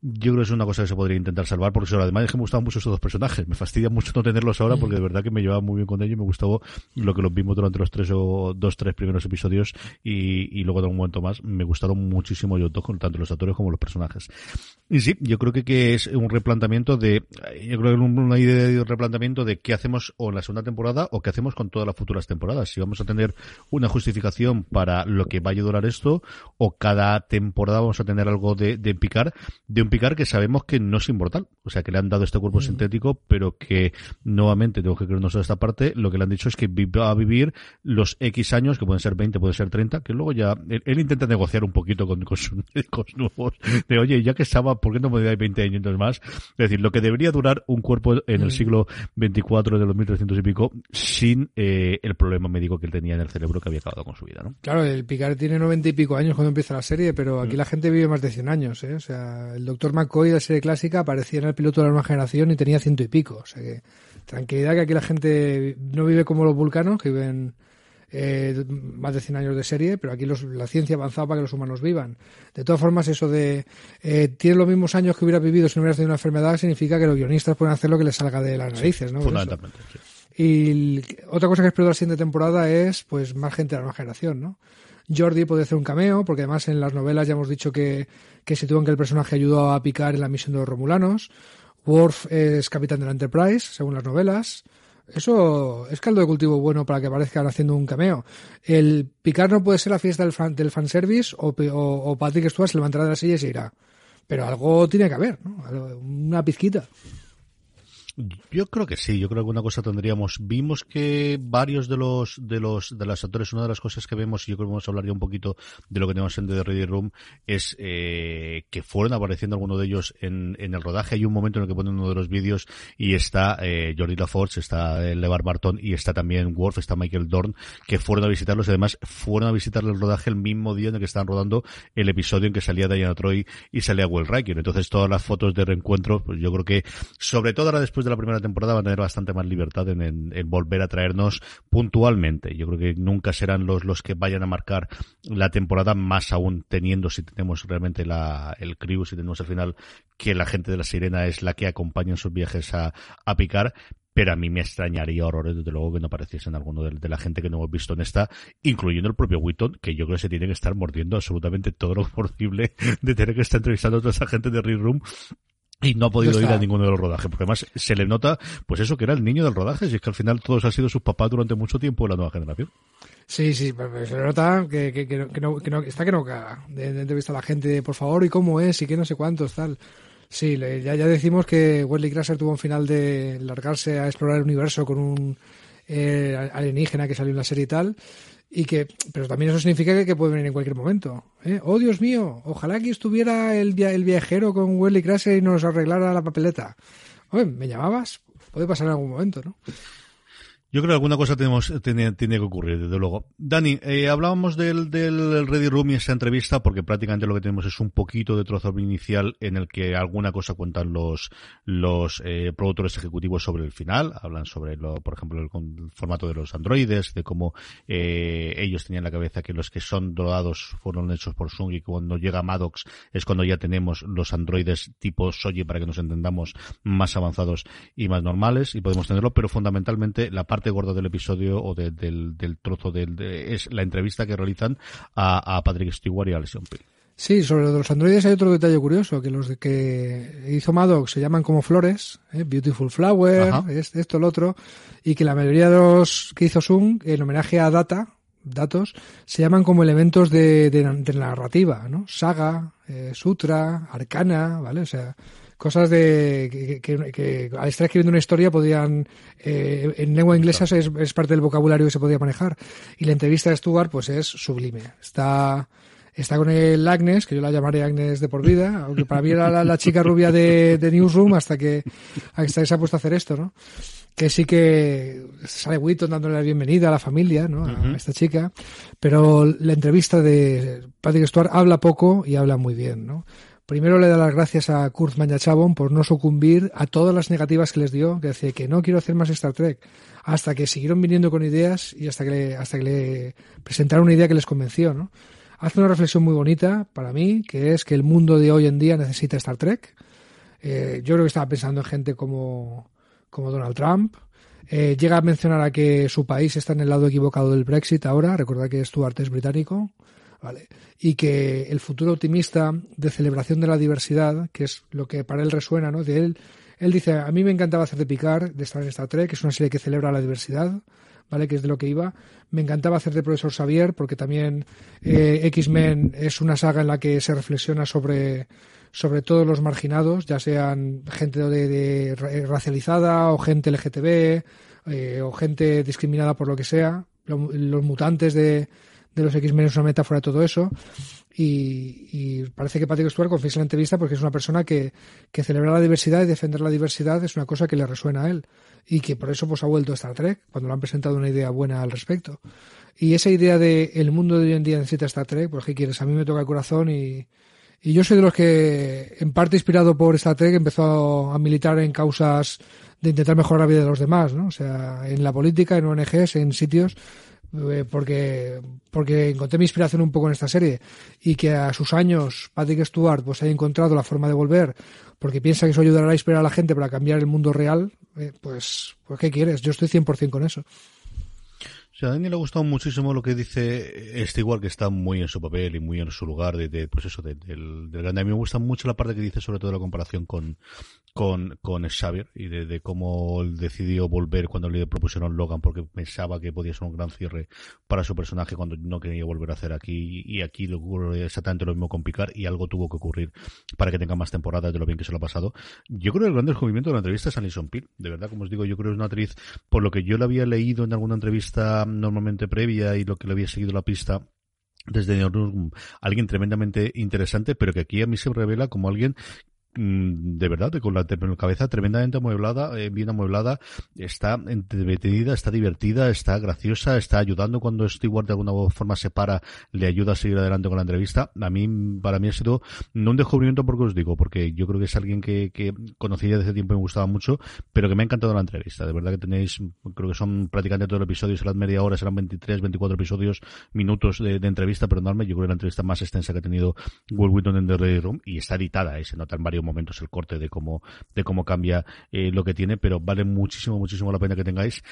Yo creo que es una cosa que se podría intentar salvar, porque además es que me gustaban mucho esos dos personajes. Me fastidia mucho no tenerlos ahora, porque de verdad que me llevaba muy bien con ellos y me gustó lo que los vimos durante los tres o dos, tres primeros episodios y, y luego de un momento más. Me gustaron muchísimo yo dos, tanto los actores como los personajes. Y sí, yo creo que, que es un replanteamiento de, yo creo que una idea de replanteamiento de qué hacemos o en la segunda temporada o qué hacemos con todas las futuras temporadas. Si vamos a tener una justificación para lo que vaya a durar esto o cada temporada vamos a tener algo de, de picar, de un picar que sabemos que no es inmortal. O sea, que le han dado este cuerpo mm. sintético, pero que nuevamente tengo que creernos a esta parte, lo que le han dicho es que va a vivir los X años, que pueden ser 20, pueden ser 30, que luego ya, él, intenta negociar un poquito con, con sus nuevos, de oye, ya que estaba ¿por qué no podría ir 20 años más? Es decir, lo que debería durar un cuerpo en el mm. siglo 24 de los 1300 y pico sin eh, el problema médico que él tenía en el cerebro que había acabado con su vida, ¿no? Claro, el Picard tiene 90 y pico años cuando empieza la serie, pero aquí mm. la gente vive más de 100 años, ¿eh? O sea, el doctor McCoy de la serie clásica aparecía en el piloto de la nueva generación y tenía ciento y pico. O sea que, tranquilidad que aquí la gente no vive como los vulcanos, que viven eh, más de 100 años de serie, pero aquí la ciencia ha avanzado para que los humanos vivan. De todas formas, eso de eh, tiene los mismos años que hubiera vivido si no hubiera tenido una enfermedad significa que los guionistas pueden hacer lo que les salga de las narices, ¿no? Fundamentalmente, Y otra cosa que espero de la siguiente temporada es, pues, más gente de la nueva generación, ¿no? Jordi puede hacer un cameo, porque además en las novelas ya hemos dicho que, que sitúan que el personaje ayudó a picar en la misión de los Romulanos. Worf es capitán de la Enterprise, según las novelas. Eso es caldo de cultivo bueno para que aparezcan haciendo un cameo. El picar no puede ser la fiesta del, fan, del fanservice o, o, Patrick Stewart se levantará de la silla y se irá. Pero algo tiene que haber, ¿no? Una pizquita. Yo creo que sí, yo creo que una cosa tendríamos. Vimos que varios de los de los de los actores, una de las cosas que vemos, y yo creo que vamos a hablar ya un poquito de lo que tenemos en The Ready Room, es eh, que fueron apareciendo algunos de ellos en, en el rodaje. Hay un momento en el que ponen uno de los vídeos y está eh, Jordi LaForge, está eh, LeVar Barton y está también Worf, está Michael Dorn, que fueron a visitarlos y además fueron a visitar el rodaje el mismo día en el que estaban rodando el episodio en que salía Diana Troy y salía Will Riker. Entonces todas las fotos de reencuentro, pues yo creo que sobre todo ahora después de la primera temporada va a tener bastante más libertad en, volver a traernos puntualmente. Yo creo que nunca serán los, que vayan a marcar la temporada, más aún teniendo, si tenemos realmente la, el crew, si tenemos al final que la gente de la sirena es la que acompaña en sus viajes a, picar, pero a mí me extrañaría horrores, desde luego, que no apareciesen alguno de, la gente que no hemos visto en esta, incluyendo el propio Witton, que yo creo que se tiene que estar mordiendo absolutamente todo lo posible de tener que estar entrevistando a toda esa gente de Read Room y no ha podido ir a ninguno de los rodajes, porque además se le nota, pues eso, que era el niño del rodaje, si es que al final todos han sido sus papás durante mucho tiempo en la nueva generación. Sí, sí, se le nota que, que, que, no, que no, está que no caga de, entrevista a la gente, por favor, y cómo es, y que no sé cuántos, tal. Sí, ya, ya decimos que Wesley Crusher tuvo un final de largarse a explorar el universo con un eh, alienígena que salió en la serie y tal, y que pero también eso significa que, puede venir en cualquier momento ¿eh? oh Dios mío ojalá que estuviera el, el viajero con Welly Crasher y nos arreglara la papeleta me llamabas puede pasar en algún momento no Yo creo que alguna cosa tenemos, tiene, tiene que ocurrir, desde luego. Dani, eh, hablábamos del, del Ready Room y esa entrevista porque prácticamente lo que tenemos es un poquito de trozo inicial en el que alguna cosa cuentan los, los eh, productores ejecutivos sobre el final. Hablan sobre, lo, por ejemplo, el, formato de los androides, de cómo eh, ellos tenían la cabeza que los que son dorados fueron hechos por Sung y cuando llega Maddox es cuando ya tenemos los androides tipo Soji para que nos entendamos más avanzados y más normales y podemos tenerlo, pero fundamentalmente la parte parte gorda del episodio o del, del, trozo del, es la entrevista que realizan a, a Patrick Stewart y a Alison Peel. Sí, sobre los androides hay otro detalle curioso, que los de que hizo Maddox se llaman como flores, ¿eh? Beautiful Flower, esto, lo otro, y que la mayoría de los que hizo Sung, en homenaje a Data, datos, se llaman como elementos de, de, narrativa, ¿no? Saga, eh, Sutra, Arcana, ¿vale? O sea, cosas de que, que, al estar escribiendo una historia podían eh, en lengua inglesa es, es, parte del vocabulario que se podía manejar. Y la entrevista de Stuart pues es sublime. Está está con el Agnes que yo la llamaré Agnes de por vida aunque para mí era la, chica rubia de, de, Newsroom hasta que hasta que se ha puesto a hacer esto no que sí que sale Witton dándole la bienvenida a la familia, ¿no? A esta chica, pero la entrevista de Patrick Stewart habla poco y habla muy bien, ¿no? Primero le da las gracias a Kurt Chabon por no sucumbir a todas las negativas que les dio, que decía que no quiero hacer más Star Trek, hasta que siguieron viniendo con ideas y hasta que le, hasta que le presentaron una idea que les convenció, ¿no? Hace una reflexión muy bonita para mí, que es que el mundo de hoy en día necesita Star Trek. Eh, yo creo que estaba pensando en gente como, como Donald Trump. Eh, llega a mencionar a que su país está en el lado equivocado del Brexit ahora. Recordad que Stuart es británico. ¿Vale? Y que el futuro optimista de celebración de la diversidad, que es lo que para él resuena, ¿no? De él, él dice, a mí me encantaba hacer de Picard, de estar en Star Trek, que es una serie que celebra la diversidad, ¿vale? Que es de lo que iba. Me encantaba hacer de Profesor Xavier, porque también eh, X-Men es una saga en la que se reflexiona sobre sobre todos los marginados, ya sean gente de, racializada o gente LGTB eh, o gente discriminada por lo que sea, los mutantes de, de los X-Men es una metáfora de todo eso. Y, parece que Patrick Stewart confiesa la entrevista porque es una persona que, que celebra la diversidad y defender la diversidad es una cosa que le resuena a él. Y que por eso pues ha vuelto a Star Trek, cuando le han presentado una idea buena al respecto. Y esa idea de el mundo de hoy en día necesita Star Trek, pues qué quieres, a mí me toca el corazón y, y yo soy de los que, en parte inspirado por Star Trek, empezó a militar en causas de intentar mejorar la vida de los demás, ¿no? O sea, en la política, en ONGs, en sitios porque, porque encontré mi inspiración un poco en esta serie y que a sus años Patrick Stewart pues haya encontrado la forma de volver porque piensa que eso ayudará a inspirar a la gente para cambiar el mundo real, eh, pues, pues ¿qué quieres? Yo estoy 100% con eso. O sea, a Dani le ha gustado muchísimo lo que dice este igual que está muy en su papel y muy en su lugar de, pues eso, del, del grande. A mí me gusta mucho la parte que dice sobre todo la comparación con, con, con Xavier y de, cómo él decidió volver cuando le propusieron Logan porque pensaba que podía ser un gran cierre para su personaje cuando no quería volver a hacer aquí y aquí le ocurre exactamente lo mismo con Picard y algo tuvo que ocurrir para que tenga más temporadas de lo bien que se lo ha pasado. Yo creo que el gran descubrimiento de la entrevista es Alison Peel. De verdad, como os digo, yo creo que es una actriz, por lo que yo la había leído en alguna entrevista normalmente previa y lo que le había seguido la pista desde alguien tremendamente interesante, pero que aquí a mí se revela como alguien de verdad, con la cabeza tremendamente amueblada, eh, bien amueblada, está entretenida, está divertida, está graciosa, está ayudando cuando Stewart de alguna forma se para, le ayuda a seguir adelante con la entrevista. A mí, para mí ha sido no un descubrimiento porque os digo, porque yo creo que es alguien que, que conocía desde tiempo y me gustaba mucho, pero que me ha encantado la entrevista. De verdad que tenéis, creo que son prácticamente todos los episodios, serán media hora, serán 23, 24 episodios, minutos de, entrevista, pero enorme. Yo creo que la entrevista más extensa que ha tenido Will Wheaton en The Ready Room y está editada, y se nota en varios momentos el corte de cómo, de cómo cambia eh, lo que tiene, pero vale muchísimo, muchísimo la pena que tengáis.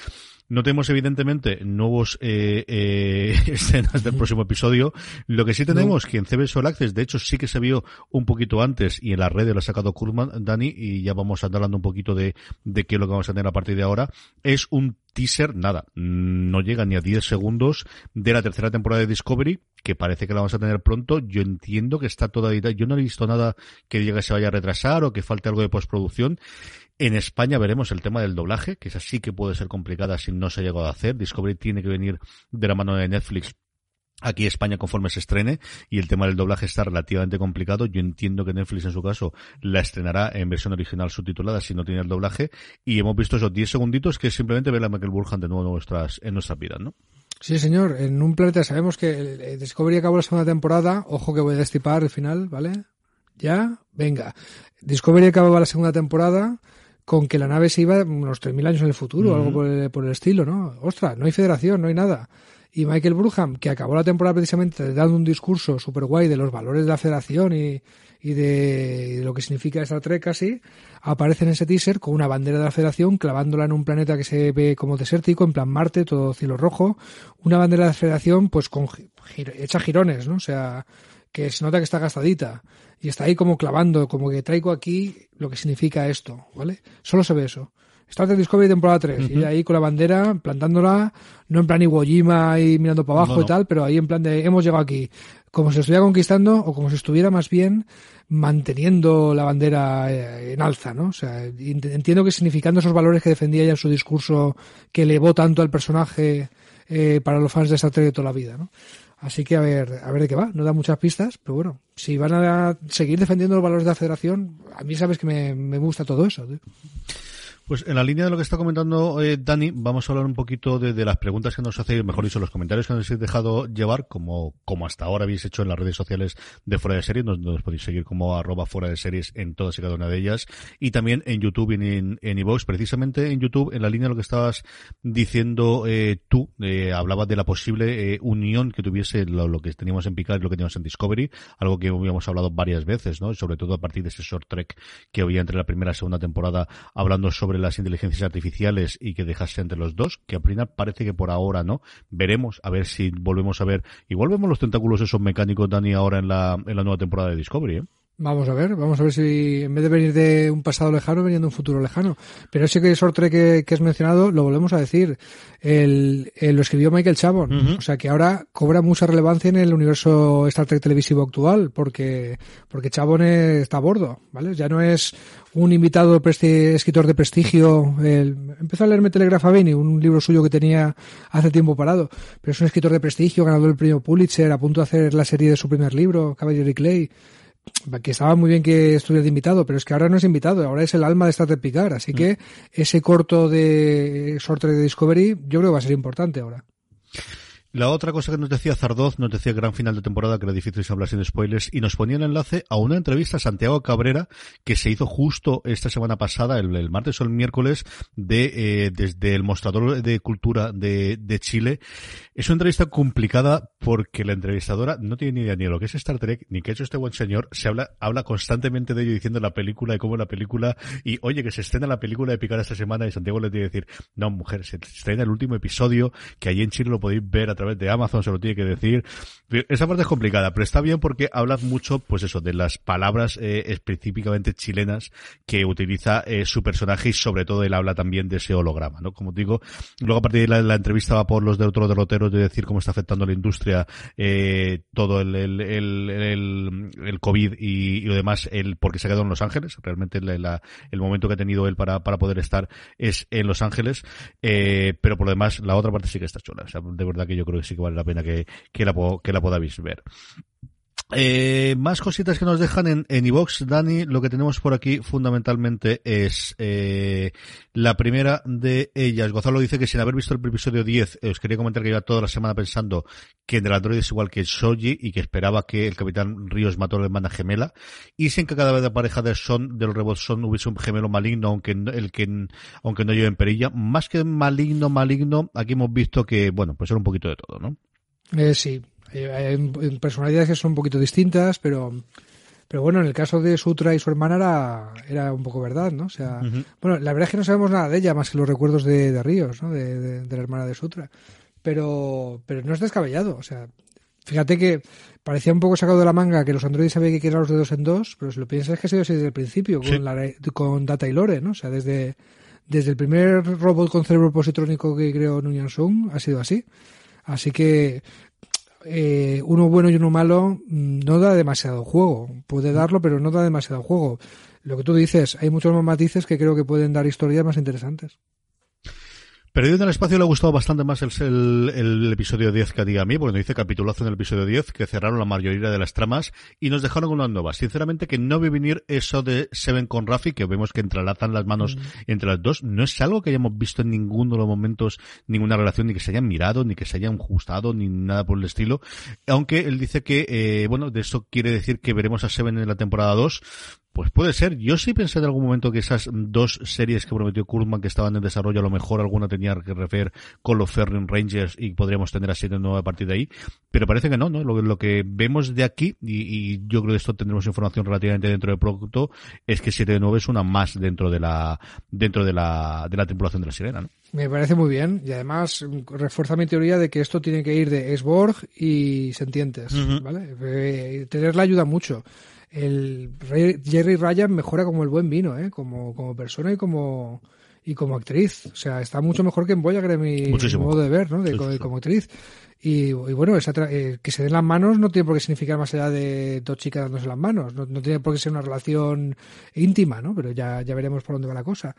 No tenemos, evidentemente, nuevos eh, eh, escenas del próximo episodio. Lo que sí tenemos, que en CBS All Access, de hecho, sí que se vio un poquito antes y en las redes lo ha sacado Kurman, Dani, y ya vamos a andar hablando un poquito de, de qué es lo que vamos a tener a partir de ahora. Es un teaser, nada, no llega ni a 10 segundos de la tercera temporada de Discovery, que parece que la vamos a tener pronto. Yo entiendo que está todavía, yo no he visto nada que diga que se vaya a retrasar o que falte algo de postproducción. En España veremos el tema del doblaje, que es así que puede ser complicada si no se ha llegado a hacer. Discovery tiene que venir de la mano de Netflix aquí España conforme se estrene y el tema del doblaje está relativamente complicado. Yo entiendo que Netflix en su caso la estrenará en versión original subtitulada si no tiene el doblaje y hemos visto esos 10 segunditos que es simplemente ver a Michael Burhan de nuevo en nuestras, en nuestras vidas, ¿no? Sí, señor. En un planeta sabemos que Discovery acabó la segunda temporada. Ojo que voy a destipar el final, ¿vale? Ya, venga. Discovery acababa la segunda temporada con que la nave se iba unos 3.000 años en el futuro, algo por el, por el, estilo, ¿no? Ostras, no hay federación, no hay nada. Y Michael Bruham, que acabó la temporada precisamente dando un discurso súper guay de los valores de la federación y, de, lo que significa Star Trek casi, aparece en ese teaser con una bandera de la federación clavándola en un planeta que se ve como desértico, en plan Marte, todo cielo rojo. Una bandera de la federación pues con hecha girones, ¿no? O sea, que se nota que está gastadita y está ahí como clavando, como que traigo aquí lo que significa esto, ¿vale? Solo se ve eso. Star Trek Discovery temporada 3, uh -huh. y ahí con la bandera, plantándola, no en plan Iwo Jima y mirando para abajo no, no. y tal, pero ahí en plan de hemos llegado aquí, como si estuviera conquistando o como si estuviera más bien manteniendo la bandera eh, en alza, ¿no? O sea, entiendo que significando esos valores que defendía ella en su discurso que elevó tanto al personaje eh, para los fans de Star Trek de toda la vida, ¿no? Así que a ver, a ver de qué va. No da muchas pistas, pero bueno, si van a seguir defendiendo los valores de la federación, a mí sabes que me, me gusta todo eso. ¿sí? Pues en la línea de lo que está comentando eh, Dani, vamos a hablar un poquito de, de, las preguntas que nos hace, mejor dicho, los comentarios que nos habéis dejado llevar, como, como hasta ahora habéis hecho en las redes sociales de Fuera de Series, nos, nos podéis seguir como arroba Fuera de Series en todas y cada una de ellas, y también en YouTube y en, en. Precisamente en YouTube, en la línea de lo que estabas diciendo eh, tú, eh, hablabas de la posible eh, unión que tuviese lo, lo, que teníamos en Picard y lo que teníamos en Discovery, algo que habíamos hablado varias veces, ¿no? Sobre todo a partir de ese short trek que había entre la primera y segunda temporada, hablando sobre las inteligencias artificiales y que dejase entre los dos, que a Prina parece que por ahora no. Veremos, a ver si volvemos a ver, igual vemos los tentáculos esos mecánicos, Dani, ahora en la, en la nueva temporada de Discovery, ¿eh? Vamos a ver, vamos a ver si en vez de venir de un pasado lejano, venía de un futuro lejano. Pero ese que sorte que, que has mencionado, lo volvemos a decir. El, el lo escribió Michael Chabon. Uh -huh. O sea que ahora cobra mucha relevancia en el universo Star Trek televisivo actual, porque, porque Chabon está a bordo, ¿vale? Ya no es un invitado escritor de prestigio. El, empezó a leerme Telegraph Aveni, un libro suyo que tenía hace tiempo parado. Pero es un escritor de prestigio, ganador del premio Pulitzer, a punto de hacer la serie de su primer libro, Cavalry Clay que estaba muy bien que estuviera de invitado, pero es que ahora no es invitado, ahora es el alma de Star Trek Picard, así mm. que ese corto de Short Trek de Discovery yo creo que va a ser importante ahora. La otra cosa que nos decía Zardoz, nos decía gran final de temporada, que era difícil hablar sin spoilers, y nos ponía el enlace a una entrevista a Santiago Cabrera que se hizo justo esta semana pasada, el, martes o el miércoles, de eh, desde el mostrador de cultura de, de, Chile. Es una entrevista complicada porque la entrevistadora no tiene ni idea ni de lo que es Star Trek, ni qué ha hecho este buen señor. Se habla, habla constantemente de ello diciendo la película y cómo la película, y oye, que se estrena la película de Picar esta semana, y Santiago le tiene que decir, no, mujer, se estrena el último episodio, que allí en Chile lo podéis ver a través de Amazon, se lo tiene que decir. Esa parte es complicada, pero está bien porque hablas mucho, pues eso, de las palabras eh, específicamente chilenas que utiliza eh, su personaje y sobre todo él habla también de ese holograma, ¿no? Como digo, luego a partir de la, la entrevista va por los de otros derroteros de decir cómo está afectando la industria eh, todo el, el, el, el, el COVID y, y, lo demás, el porque se ha quedado en Los Ángeles. Realmente la, la, el momento que ha tenido él para, para poder estar es en Los Ángeles, eh, pero por lo demás la otra parte sí que está chula. O sea, de verdad que yo creo que sí que vale la pena que, que, la, que la podáis ver. Eh, más cositas que nos dejan en, en iVox, Dani. Lo que tenemos por aquí fundamentalmente es eh, la primera de ellas. Gonzalo dice que sin haber visto el episodio 10, eh, os quería comentar que iba toda la semana pensando que en el Android es igual que el Shoji y que esperaba que el Capitán Ríos mató a la hermana gemela. Y sin que cada vez la pareja de Son, del robot Son, hubiese un gemelo maligno, aunque, el que, aunque no lleve en perilla. Más que maligno, maligno, aquí hemos visto que, bueno, pues era un poquito de todo, ¿no? Eh, sí, hay personalidades que son un poquito distintas, pero pero bueno, en el caso de Sutra y su hermana era, era un poco verdad, ¿no? O sea, uh -huh. bueno, la verdad es que no sabemos nada de ella más que los recuerdos de, de Ríos, ¿no? De, de, de, la hermana de Sutra. Pero, pero no es descabellado, o sea, fíjate que parecía un poco sacado de la manga que los androides sabían que eran los de dos en dos, pero si lo piensas es que ha sido así desde el principio, con, la, con Data y Lore, ¿no? O sea, desde, desde el primer robot con cerebro positrónico que creó Nguyen Sung ha sido así. Así que eh, uno bueno y uno malo mm, no da demasiado juego. Puede darlo, pero no da demasiado juego. Lo que tú dices, hay muchos más matices que creo que pueden dar historias más interesantes. Perdido en el espacio le ha gustado bastante más el, el, episodio 10 que a ti a mí, porque nos dice capitulazo en el episodio 10, que cerraron la mayoría de las tramas y nos dejaron unas nuevas. Sinceramente, que no vi venir eso de Seven con Rafi, que vemos que entrelazan las manos mm. entre las dos, no es algo que hayamos visto en ninguno de los momentos, ninguna relación, ni que se hayan mirado, ni que se hayan gustado, ni nada por el estilo. Aunque él dice que, eh, bueno, de eso quiere decir que veremos a Seven en la temporada 2. Pues puede ser. Yo sí pensé en algún momento que esas dos series que prometió Kurtzman que estaban en desarrollo, a lo mejor alguna tenía que refer con los Ferring Rangers y podríamos tener a siete nueva a partir de ahí. Pero parece que no, ¿no? Lo, que vemos de aquí, y, yo creo que esto tendremos información relativamente dentro del producto, es que 7 de 9 es una más dentro de la, dentro de la, de la tripulación de la sirena, ¿no? Me parece muy bien y además refuerza mi teoría de que esto tiene que ir de Sborg y Sentientes, ¿vale? Eh, tenerla ayuda mucho el Jerry Ryan mejora como el buen vino, ¿eh? como, como persona y como y como actriz. O sea, está mucho mejor que en Voyager en mi modo de ver, ¿no? De, como actriz. Y, bueno, esa eh, que se den las manos no tiene por qué significar más allá de dos chicas dándose las manos. No, no tiene por qué ser una relación íntima, ¿no? Pero ya, ya veremos por dónde va la cosa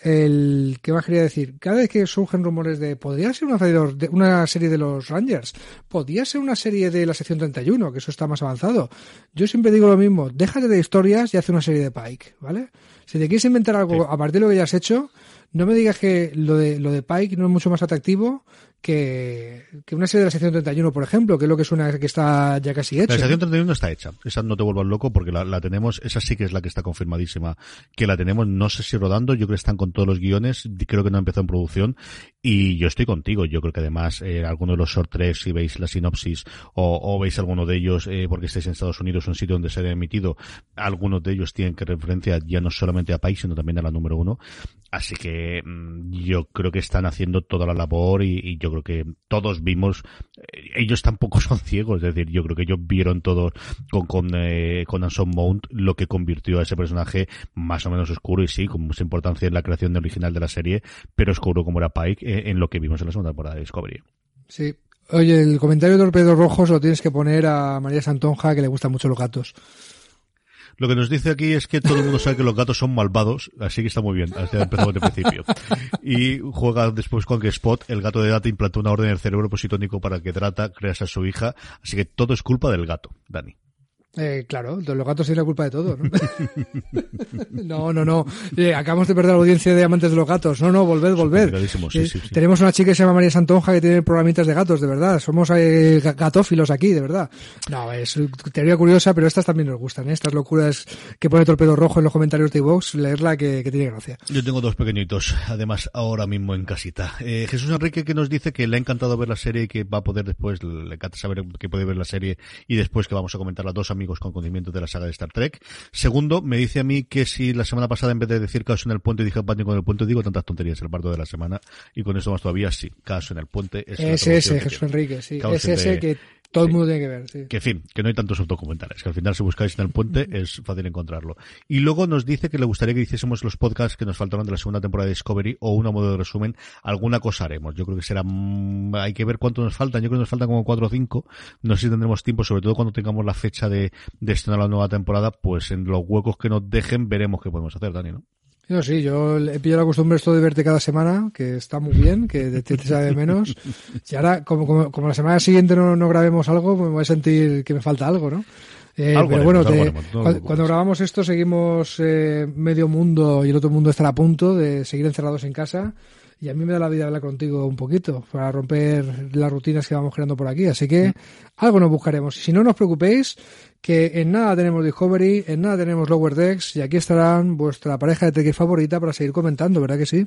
el ¿qué más quería decir? Cada vez que surgen rumores de podría ser una, de, una serie de los Rangers, podría ser una serie de la sección 31, que eso está más avanzado. Yo siempre digo lo mismo, déjate de historias y haz una serie de Pike, ¿vale? Si te quieres inventar algo a partir de lo que ya has hecho, no me digas que lo de, lo de Pike no es mucho más atractivo que, que una serie de la sección 31, por ejemplo, que es lo que suena que está ya casi hecha. La sección 31 está hecha. Esa no te vuelvas loco porque la, la, tenemos, esa sí que es la que está confirmadísima. Que la tenemos, no sé si rodando, yo creo que están con todos los guiones, creo que no ha empezado en producción. Y yo estoy contigo, yo creo que además, eh, alguno de los short tres, si veis la sinopsis, o, o veis alguno de ellos, eh, porque estáis en Estados Unidos, un sitio donde se ha emitido, algunos de ellos tienen que referencia ya no solamente a país, sino también a la número uno. Así que mm, yo creo que están haciendo toda la labor y, y yo creo que todos vimos, eh, ellos tampoco son ciegos, es decir, yo creo que ellos vieron todo con, con, eh, con Anson Mount lo que convirtió a ese personaje más o menos oscuro y sí, con mucha importancia en la creación original de la serie, pero oscuro como era Pike eh, en lo que vimos en la segunda temporada de Discovery. Sí. Oye, el comentario de Torpedos Rojos lo tienes que poner a María Santonja, que le gustan mucho los gatos. Lo que nos dice aquí es que todo el mundo sabe que los gatos son malvados, así que está muy bien, así empezamos de principio. Y juega después con que Spot, el gato de Data, implantó una orden en el cerebro positónico para que Trata crease a su hija, así que todo es culpa del gato, Dani. Eh, claro, los gatos tienen la culpa de todo, ¿no? no, no, no. Eh, acabamos de perder la audiencia de amantes de los gatos. No, no, volved, volved. Eh, tenemos una chica que se llama María Santonja que tiene programitas de gatos, de verdad. Somos eh, gatófilos aquí, de verdad. No, es teoría curiosa, pero estas también nos gustan. Estas locuras que pone Torpedo Rojo en los comentarios de Vox, leerla que, que, tiene gracia. Yo tengo dos pequeñitos, además, ahora mismo en casita. Jesús Enrique que nos dice que le ha encantado ver la serie y que va a poder después, le encanta saber que puede ver la serie y después que vamos a comentar las dos amigos con conocimiento de la saga de Star Trek. Segundo, me dice a mí que si la semana pasada en vez de decir caos en el puente dije pánico en el puente, digo tantas tonterías el parto de la semana y con eso más todavía sí, caos en el puente. Es ese, Jesús Enrique, sí. Es ese que todo el mundo tiene que ver, sí. Que en fin, que no hay tantos documentales, que al final si buscáis en el puente es fácil encontrarlo. Y luego nos dice que le gustaría que hiciésemos los podcasts que nos faltaron de la segunda temporada de Discovery o una modo de resumen, alguna cosa haremos. Yo creo que será, mm, hay que ver cuánto nos faltan, yo creo que nos faltan como cuatro o cinco, no sé si tendremos tiempo, sobre todo cuando tengamos la fecha de, de estrenar la nueva temporada, pues en los huecos que nos dejen veremos qué podemos hacer, Dani, ¿no? Yo sí, yo he pillado la costumbre esto de verte cada semana, que está muy bien, que te, te sabe menos. Y ahora, como, como, como, la semana siguiente no, no grabemos algo, pues me voy a sentir que me falta algo, ¿no? Eh, pero bueno, cuando, grabamos esto seguimos eh, medio mundo y el otro mundo estará a punto de seguir encerrados en casa. Y a mí me da la vida hablar contigo un poquito para romper las rutinas que vamos creando por aquí. Así que algo nos buscaremos. Y si no, no os preocupéis, que en nada tenemos Discovery, en nada tenemos Lower Decks y aquí estarán vuestra pareja de TX favorita para seguir comentando, ¿verdad que sí?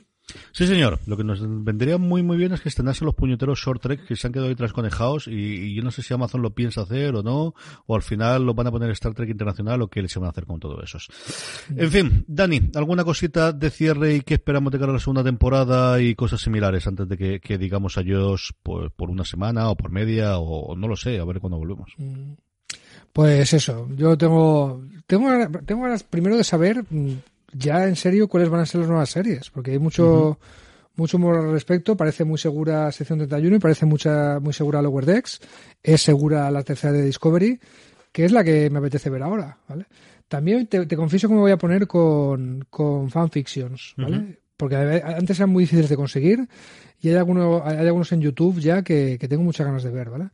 Sí, señor. Lo que nos vendría muy, muy bien es que estrenasen los puñeteros short trek que se han quedado ahí trasconejados y, y, yo no sé si Amazon lo piensa hacer o no, o al final lo van a poner Star Trek Internacional o qué se van a hacer con todo eso. En fin, Dani, ¿alguna cosita de cierre y qué esperamos de cara a la segunda temporada y cosas similares antes de que, que digamos adiós por, por una semana o por media o no lo sé, a ver cuándo volvemos? Mm. Pues eso, yo tengo, tengo, tengo ganas primero de saber mm, ya en serio cuáles van a ser las nuevas series, porque hay mucho, mucho humor al respecto, parece muy segura sección 31 y parece mucha, muy segura Lower Decks, es segura la tercera de Discovery, que es la que me apetece ver ahora, ¿vale? También te, confieso que me voy a poner con, con fanfictions, ¿vale? Porque antes eran muy difíciles de conseguir y hay, algunos hay algunos en YouTube ya que, que tengo muchas ganas de ver, ¿vale?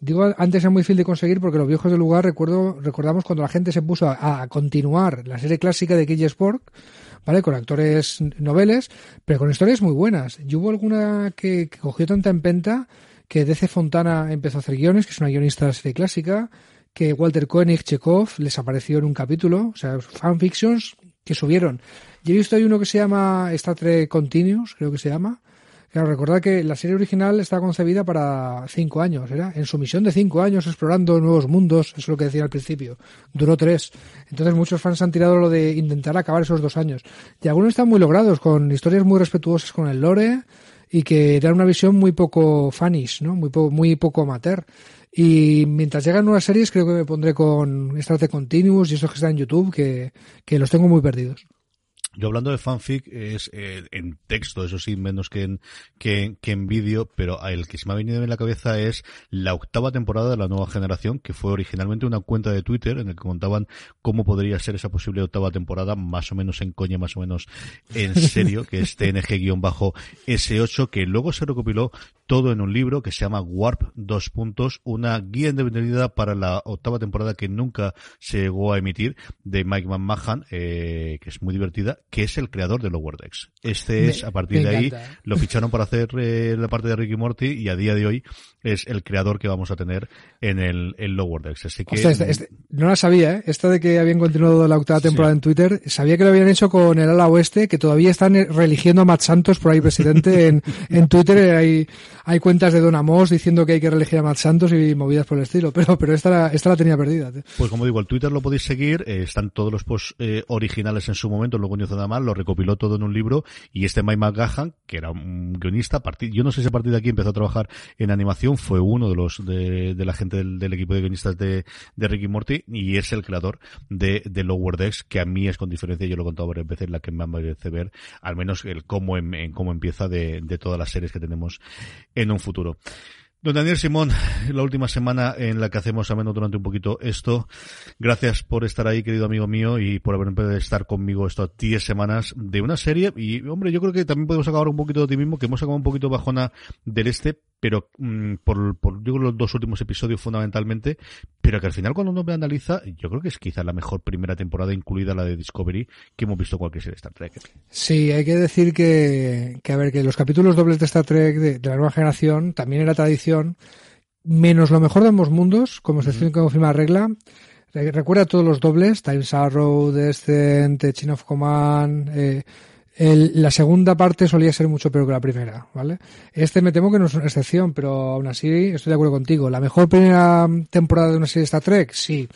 Digo, antes era muy difícil de conseguir porque los viejos del lugar, recuerdo, recordamos cuando la gente se puso a, continuar la serie clásica de Cage Sport, ¿vale? Con actores noveles, pero con historias muy buenas. Y hubo alguna que, cogió tanta empenta que DC Fontana empezó a hacer guiones, que es una guionista de serie clásica, que Walter Koenig, Chekhov, les apareció en un capítulo, o sea, fanfictions que subieron. Yo he visto hay uno que se llama Star Trek Continuous, creo que se llama, Claro, recordad que la serie original está concebida para cinco años, ¿era? En su misión de cinco años explorando nuevos mundos, eso es lo que decía al principio. Duró tres. Entonces muchos fans han tirado lo de intentar acabar esos dos años. Y algunos están muy logrados, con historias muy respetuosas con el lore y que dan una visión muy poco fanish, ¿no? Muy, poco, muy poco amateur. Y mientras llegan nuevas series, creo que me pondré con Star Trek Continuous y esos que están en YouTube, que, que los tengo muy perdidos. Yo hablando de fanfic es eh, en texto, eso sí, menos que en, que, que en vídeo, pero el que se me ha venido en la cabeza es la octava temporada de la nueva generación, que fue originalmente una cuenta de Twitter en el que contaban cómo podría ser esa posible octava temporada, más o menos en coña, más o menos en serio, que es TNG-S8, que luego se recopiló todo en un libro que se llama Warp dos puntos, una guía independiente para la octava temporada que nunca se llegó a emitir de Mike McMahon, eh, que es muy divertida, que es el creador de Lower Decks. Este es, a partir de ahí, lo ficharon para hacer eh, la parte de Ricky Morty y a día de hoy es el creador que vamos a tener en el, Lower Decks. Así que... Este, este, no la sabía, ¿eh? Esta de que habían continuado la octava temporada en Twitter, sabía que lo habían hecho con el ala oeste, que todavía están religiendo a Matt Santos por ahí presidente en, en Twitter. Hay, hay cuentas de Don Amos diciendo que hay que reelegir a Matt Santos y movidas por el estilo, pero, pero esta, la, esta la tenía perdida. Pues como digo, el Twitter lo podéis seguir, eh, están todos los posts eh, originales en su momento, luego nada mal, lo recopiló todo en un libro y este Mike McGahan, que era un guionista, yo no sé si a partir de aquí empezó a trabajar en animación, fue uno de los de, la gente del, equipo de guionistas de, de Ricky Morty y es el creador de, de Lower Decks, que a mí es con diferencia, yo lo he contado varias veces, la que me merece ver, al menos el cómo, en, cómo empieza de, de todas las series que tenemos en un futuro. Don Daniel Simón, la última semana en la que hacemos menos durante un poquito esto. Gracias por estar ahí, querido amigo mío, y por haber empezado a estar conmigo estas 10 semanas de una serie. Y, hombre, yo creo que también podemos acabar un poquito de ti mismo, que hemos acabado un poquito bajona del este, pero mm, por, por digo los dos últimos episodios fundamentalmente, pero que al final cuando uno me analiza, yo creo que es quizá la mejor primera temporada, incluida la de Discovery, que hemos visto cualquier serie de Star Trek. Sí, hay que decir que, que a ver, que los capítulos dobles de Star Trek de, la nueva generación también era tradición, menos lo mejor de ambos mundos, como se dice como firma regla, Recuerda todos los dobles, Times Arrow, Descent, Chain of Command, eh, el, la segunda parte solía ser mucho peor que la primera, ¿vale? Este me temo que no es una excepción, pero aún así estoy de acuerdo contigo. ¿La mejor primera temporada de una serie de Star Trek? Sí.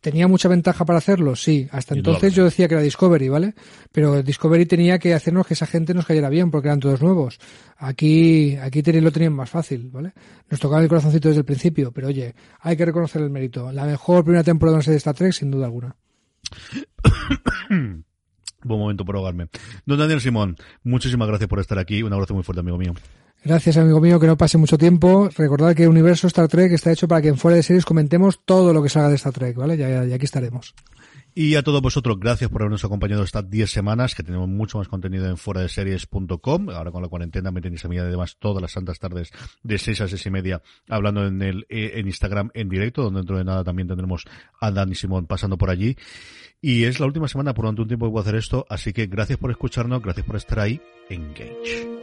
¿Tenía mucha ventaja para hacerlo? Sí. Hasta entonces yo decía que era Discovery, ¿vale? Pero Discovery tenía que hacernos que esa gente nos cayera bien porque eran todos nuevos. Aquí, aquí lo tenían más fácil, ¿vale? Nos tocaba el corazoncito desde el principio, pero oye, hay que reconocer el mérito. La mejor primera temporada de una serie de Star Trek, sin duda alguna. Buen momento por ahogarme. Don Daniel Simón, muchísimas gracias por estar aquí. Un abrazo muy fuerte, amigo mío. Gracias, amigo mío, que no pase mucho tiempo. Recordad que el universo Star Trek está hecho para que en fuera de series comentemos todo lo que salga de Star Trek, ¿vale? Ya, ya, aquí estaremos. Y a todos vosotros, gracias por habernos acompañado estas 10 semanas, que tenemos mucho más contenido en fuera de series.com. Ahora con la cuarentena me tenéis a mí además todas las santas tardes de 6 a 6 y media hablando en el, eh, en Instagram en directo, donde dentro de nada también tendremos a Dani Simón pasando por allí. Y es la última semana por durante un tiempo que voy a hacer esto, así que gracias por escucharnos, gracias por estar ahí. Engage.